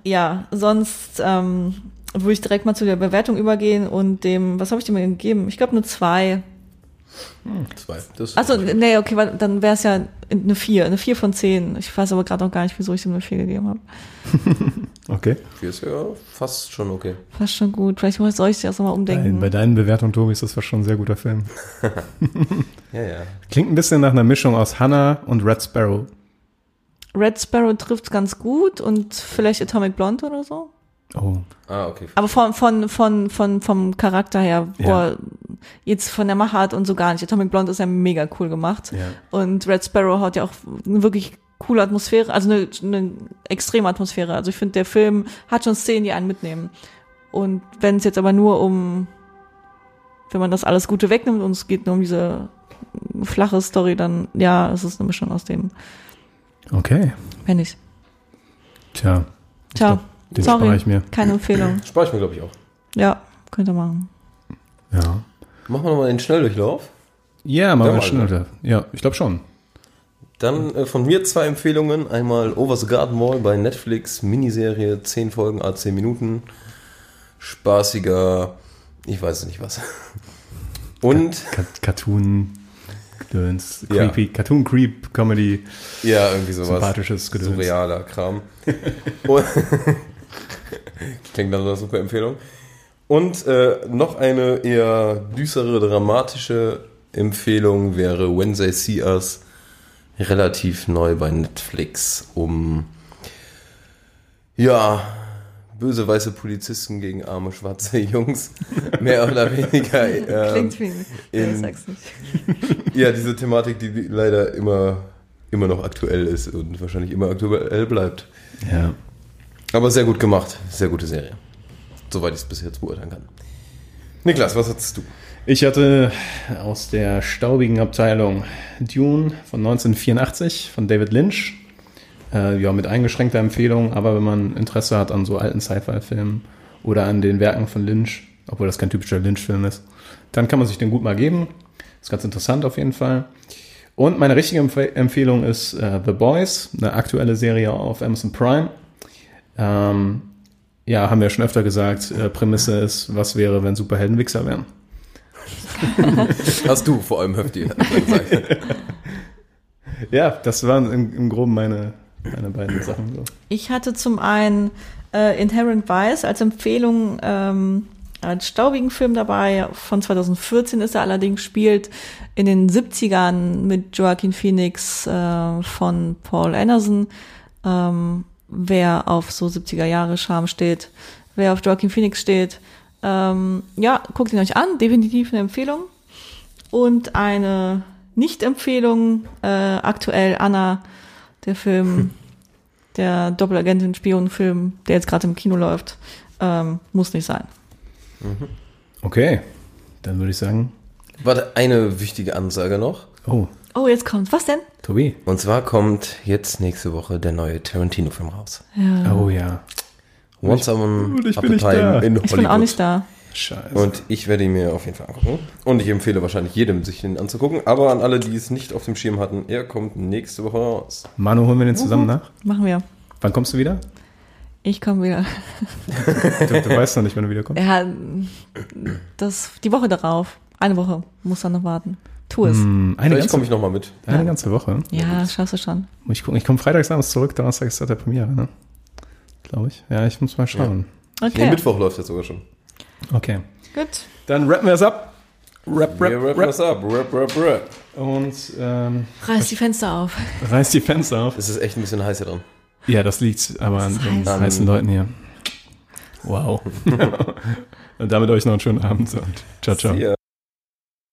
[SPEAKER 6] Ja, sonst ähm, würde ich direkt mal zu der Bewertung übergehen und dem, was habe ich dem denn gegeben? Ich glaube nur zwei.
[SPEAKER 5] Zwei. Das
[SPEAKER 6] Achso, nee, okay, weil dann wäre es ja eine vier, eine vier von zehn. Ich weiß aber gerade auch gar nicht, wieso ich dem eine vier gegeben habe. (laughs)
[SPEAKER 1] Okay.
[SPEAKER 5] Vier ist ja fast schon okay.
[SPEAKER 6] Fast schon gut. Vielleicht soll ich das nochmal
[SPEAKER 1] Nein,
[SPEAKER 6] umdenken.
[SPEAKER 1] bei deinen Bewertungen, Tobi, ist das schon ein sehr guter Film. (laughs) (laughs)
[SPEAKER 5] Ja, ja.
[SPEAKER 1] Klingt ein bisschen nach einer Mischung aus Hannah und Red Sparrow.
[SPEAKER 6] Red Sparrow trifft ganz gut und vielleicht Atomic Blonde oder so.
[SPEAKER 1] Oh.
[SPEAKER 5] Ah, okay.
[SPEAKER 6] Aber von, von, von, von, vom Charakter her,
[SPEAKER 1] Ja.
[SPEAKER 6] boah, jetzt von der Machart und so gar nicht. Atomic Blonde ist ja mega cool gemacht.
[SPEAKER 1] Ja.
[SPEAKER 6] Und Red Sparrow hat ja auch eine wirklich coole Atmosphäre, also eine, eine extreme Atmosphäre. Also ich finde, der Film hat schon Szenen, die einen mitnehmen. Und wenn es jetzt aber nur um, wenn man das alles Gute wegnimmt und es geht nur um diese flache Story, dann ja, es ist eine Mischung aus dem.
[SPEAKER 1] Okay.
[SPEAKER 6] Wenn nicht.
[SPEAKER 1] Tja,
[SPEAKER 6] Ciao.
[SPEAKER 1] den spare
[SPEAKER 6] Sorry,
[SPEAKER 1] ich mir.
[SPEAKER 6] keine Empfehlung.
[SPEAKER 5] Spare ich mir, glaube ich, auch.
[SPEAKER 6] Ja, könnt ihr machen.
[SPEAKER 1] Ja.
[SPEAKER 5] Machen wir nochmal den Schnelldurchlauf.
[SPEAKER 1] Ja, mal
[SPEAKER 5] Ja,
[SPEAKER 1] wir
[SPEAKER 5] mal,
[SPEAKER 1] schneller. Ja, ich glaube schon.
[SPEAKER 5] Dann äh, von mir zwei Empfehlungen. Einmal Over the Garden Wall bei Netflix, Miniserie, 10 Folgen, a 10 Minuten. Spaßiger, ich weiß nicht was. (laughs) Und,
[SPEAKER 1] Ka Cartoon, Gedöns,
[SPEAKER 5] Ja.
[SPEAKER 1] Creepy, Cartoon Creep, Comedy,
[SPEAKER 5] ja, irgendwie sowas.
[SPEAKER 1] sympathisches Gedöns.
[SPEAKER 5] Surrealer Kram. (laughs) (laughs) Klingt nach einer super Empfehlung. Und äh, noch eine eher düstere, dramatische Empfehlung wäre Wednesday See Us. Relativ neu bei Netflix, um ja, böse weiße Polizisten gegen arme schwarze (laughs) Jungs, mehr oder weniger. (laughs) ähm,
[SPEAKER 6] Klingt wie,
[SPEAKER 5] in-
[SPEAKER 6] sag's nicht. (laughs)
[SPEAKER 5] ja, diese Thematik, die leider immer, immer noch aktuell ist und wahrscheinlich immer aktuell bleibt.
[SPEAKER 1] Ja.
[SPEAKER 5] Aber sehr gut gemacht. Sehr gute Serie. Soweit ich es bis jetzt beurteilen kann. Niklas, was hattest du?
[SPEAKER 1] Ich hatte aus der staubigen Abteilung Dune von 1984 von David Lynch. Äh, ja, mit eingeschränkter Empfehlung, aber wenn man Interesse hat an so alten Sci-Fi-Filmen oder an den Werken von Lynch, obwohl das kein typischer Lynch-Film ist, dann kann man sich den gut mal geben. Ist ganz interessant auf jeden Fall. Und meine richtige Empf Empfehlung ist äh, The Boys, eine aktuelle Serie auf Amazon Prime. Ähm, ja, haben wir schon öfter gesagt, äh, Prämisse ist, was wäre, wenn Superhelden Wichser wären.
[SPEAKER 5] Hast du vor allem Höfti gesagt. (laughs)
[SPEAKER 1] Ja, das waren im, im Groben meine, meine beiden Sachen. So.
[SPEAKER 6] Ich hatte zum einen äh, Inherent Vice als Empfehlung ähm, als staubigen Film dabei. Von 2014 ist er allerdings, spielt in den 70ern mit Joaquin Phoenix äh, von Paul Anderson. Ähm, wer auf so 70er Jahre Charme steht, wer auf Joaquin Phoenix steht, ähm, ja, guckt ihn euch an, definitiv eine Empfehlung. Und eine Nicht-Empfehlung, äh, aktuell Anna, der Film, der Doppelagentin-Spion-Film, der jetzt gerade im Kino läuft, ähm, muss nicht sein.
[SPEAKER 1] Okay, dann würde ich sagen,
[SPEAKER 5] Warte, eine wichtige Ansage noch.
[SPEAKER 1] oh,
[SPEAKER 6] Oh, jetzt kommt's. Was denn?
[SPEAKER 1] Tobi.
[SPEAKER 5] Und zwar kommt jetzt nächste Woche der neue Tarantino-Film raus.
[SPEAKER 1] Oh ja,
[SPEAKER 5] Once Upon
[SPEAKER 1] Und ich
[SPEAKER 5] a Time
[SPEAKER 1] da.
[SPEAKER 5] in
[SPEAKER 6] Ich bin auch
[SPEAKER 5] Hollywood.
[SPEAKER 6] nicht da.
[SPEAKER 1] scheiße.
[SPEAKER 5] Und ich werde ihn mir auf jeden Fall angucken. Und ich empfehle wahrscheinlich jedem, sich den anzugucken. Aber an alle, die es nicht auf dem Schirm hatten, er kommt nächste Woche raus.
[SPEAKER 1] Manu, holen wir den zusammen nach?
[SPEAKER 6] Machen wir.
[SPEAKER 1] Wann kommst du wieder?
[SPEAKER 6] Ich komme wieder. (laughs)
[SPEAKER 1] Du, du weißt noch nicht, wann du wiederkommst.
[SPEAKER 6] Ja, das, die Woche darauf. Eine Woche muss dann noch warten. Tu es.
[SPEAKER 1] Hm, eine
[SPEAKER 5] Vielleicht
[SPEAKER 1] ganze,
[SPEAKER 5] komme ich nochmal mit.
[SPEAKER 1] eine ganze Woche.
[SPEAKER 6] Ja, das schaffst du schon.
[SPEAKER 1] Muss ich gucken. Ich komme freitagsabends zurück, Donnerstag ist der Premiere, ne? Glaube ich. Ja, ich muss mal schauen.
[SPEAKER 5] Nee,
[SPEAKER 6] Okay,
[SPEAKER 5] Mittwoch läuft jetzt sogar schon.
[SPEAKER 1] Okay.
[SPEAKER 6] gut.
[SPEAKER 1] Dann rappen wir es ab. Rap, rap,
[SPEAKER 5] Wir rappen
[SPEAKER 1] rap.
[SPEAKER 5] das ab. Rap, rap, rap.
[SPEAKER 1] Und ähm,
[SPEAKER 6] Reiß die Fenster auf.
[SPEAKER 1] reißt die Fenster auf.
[SPEAKER 5] Es ist echt ein bisschen heiß hier dran.
[SPEAKER 1] Ja, das liegt aber an den
[SPEAKER 6] heiß.
[SPEAKER 1] heißen Leuten hier. Wow. (laughs) Und damit euch noch einen schönen Abend und ciao, ciao.
[SPEAKER 5] Ja.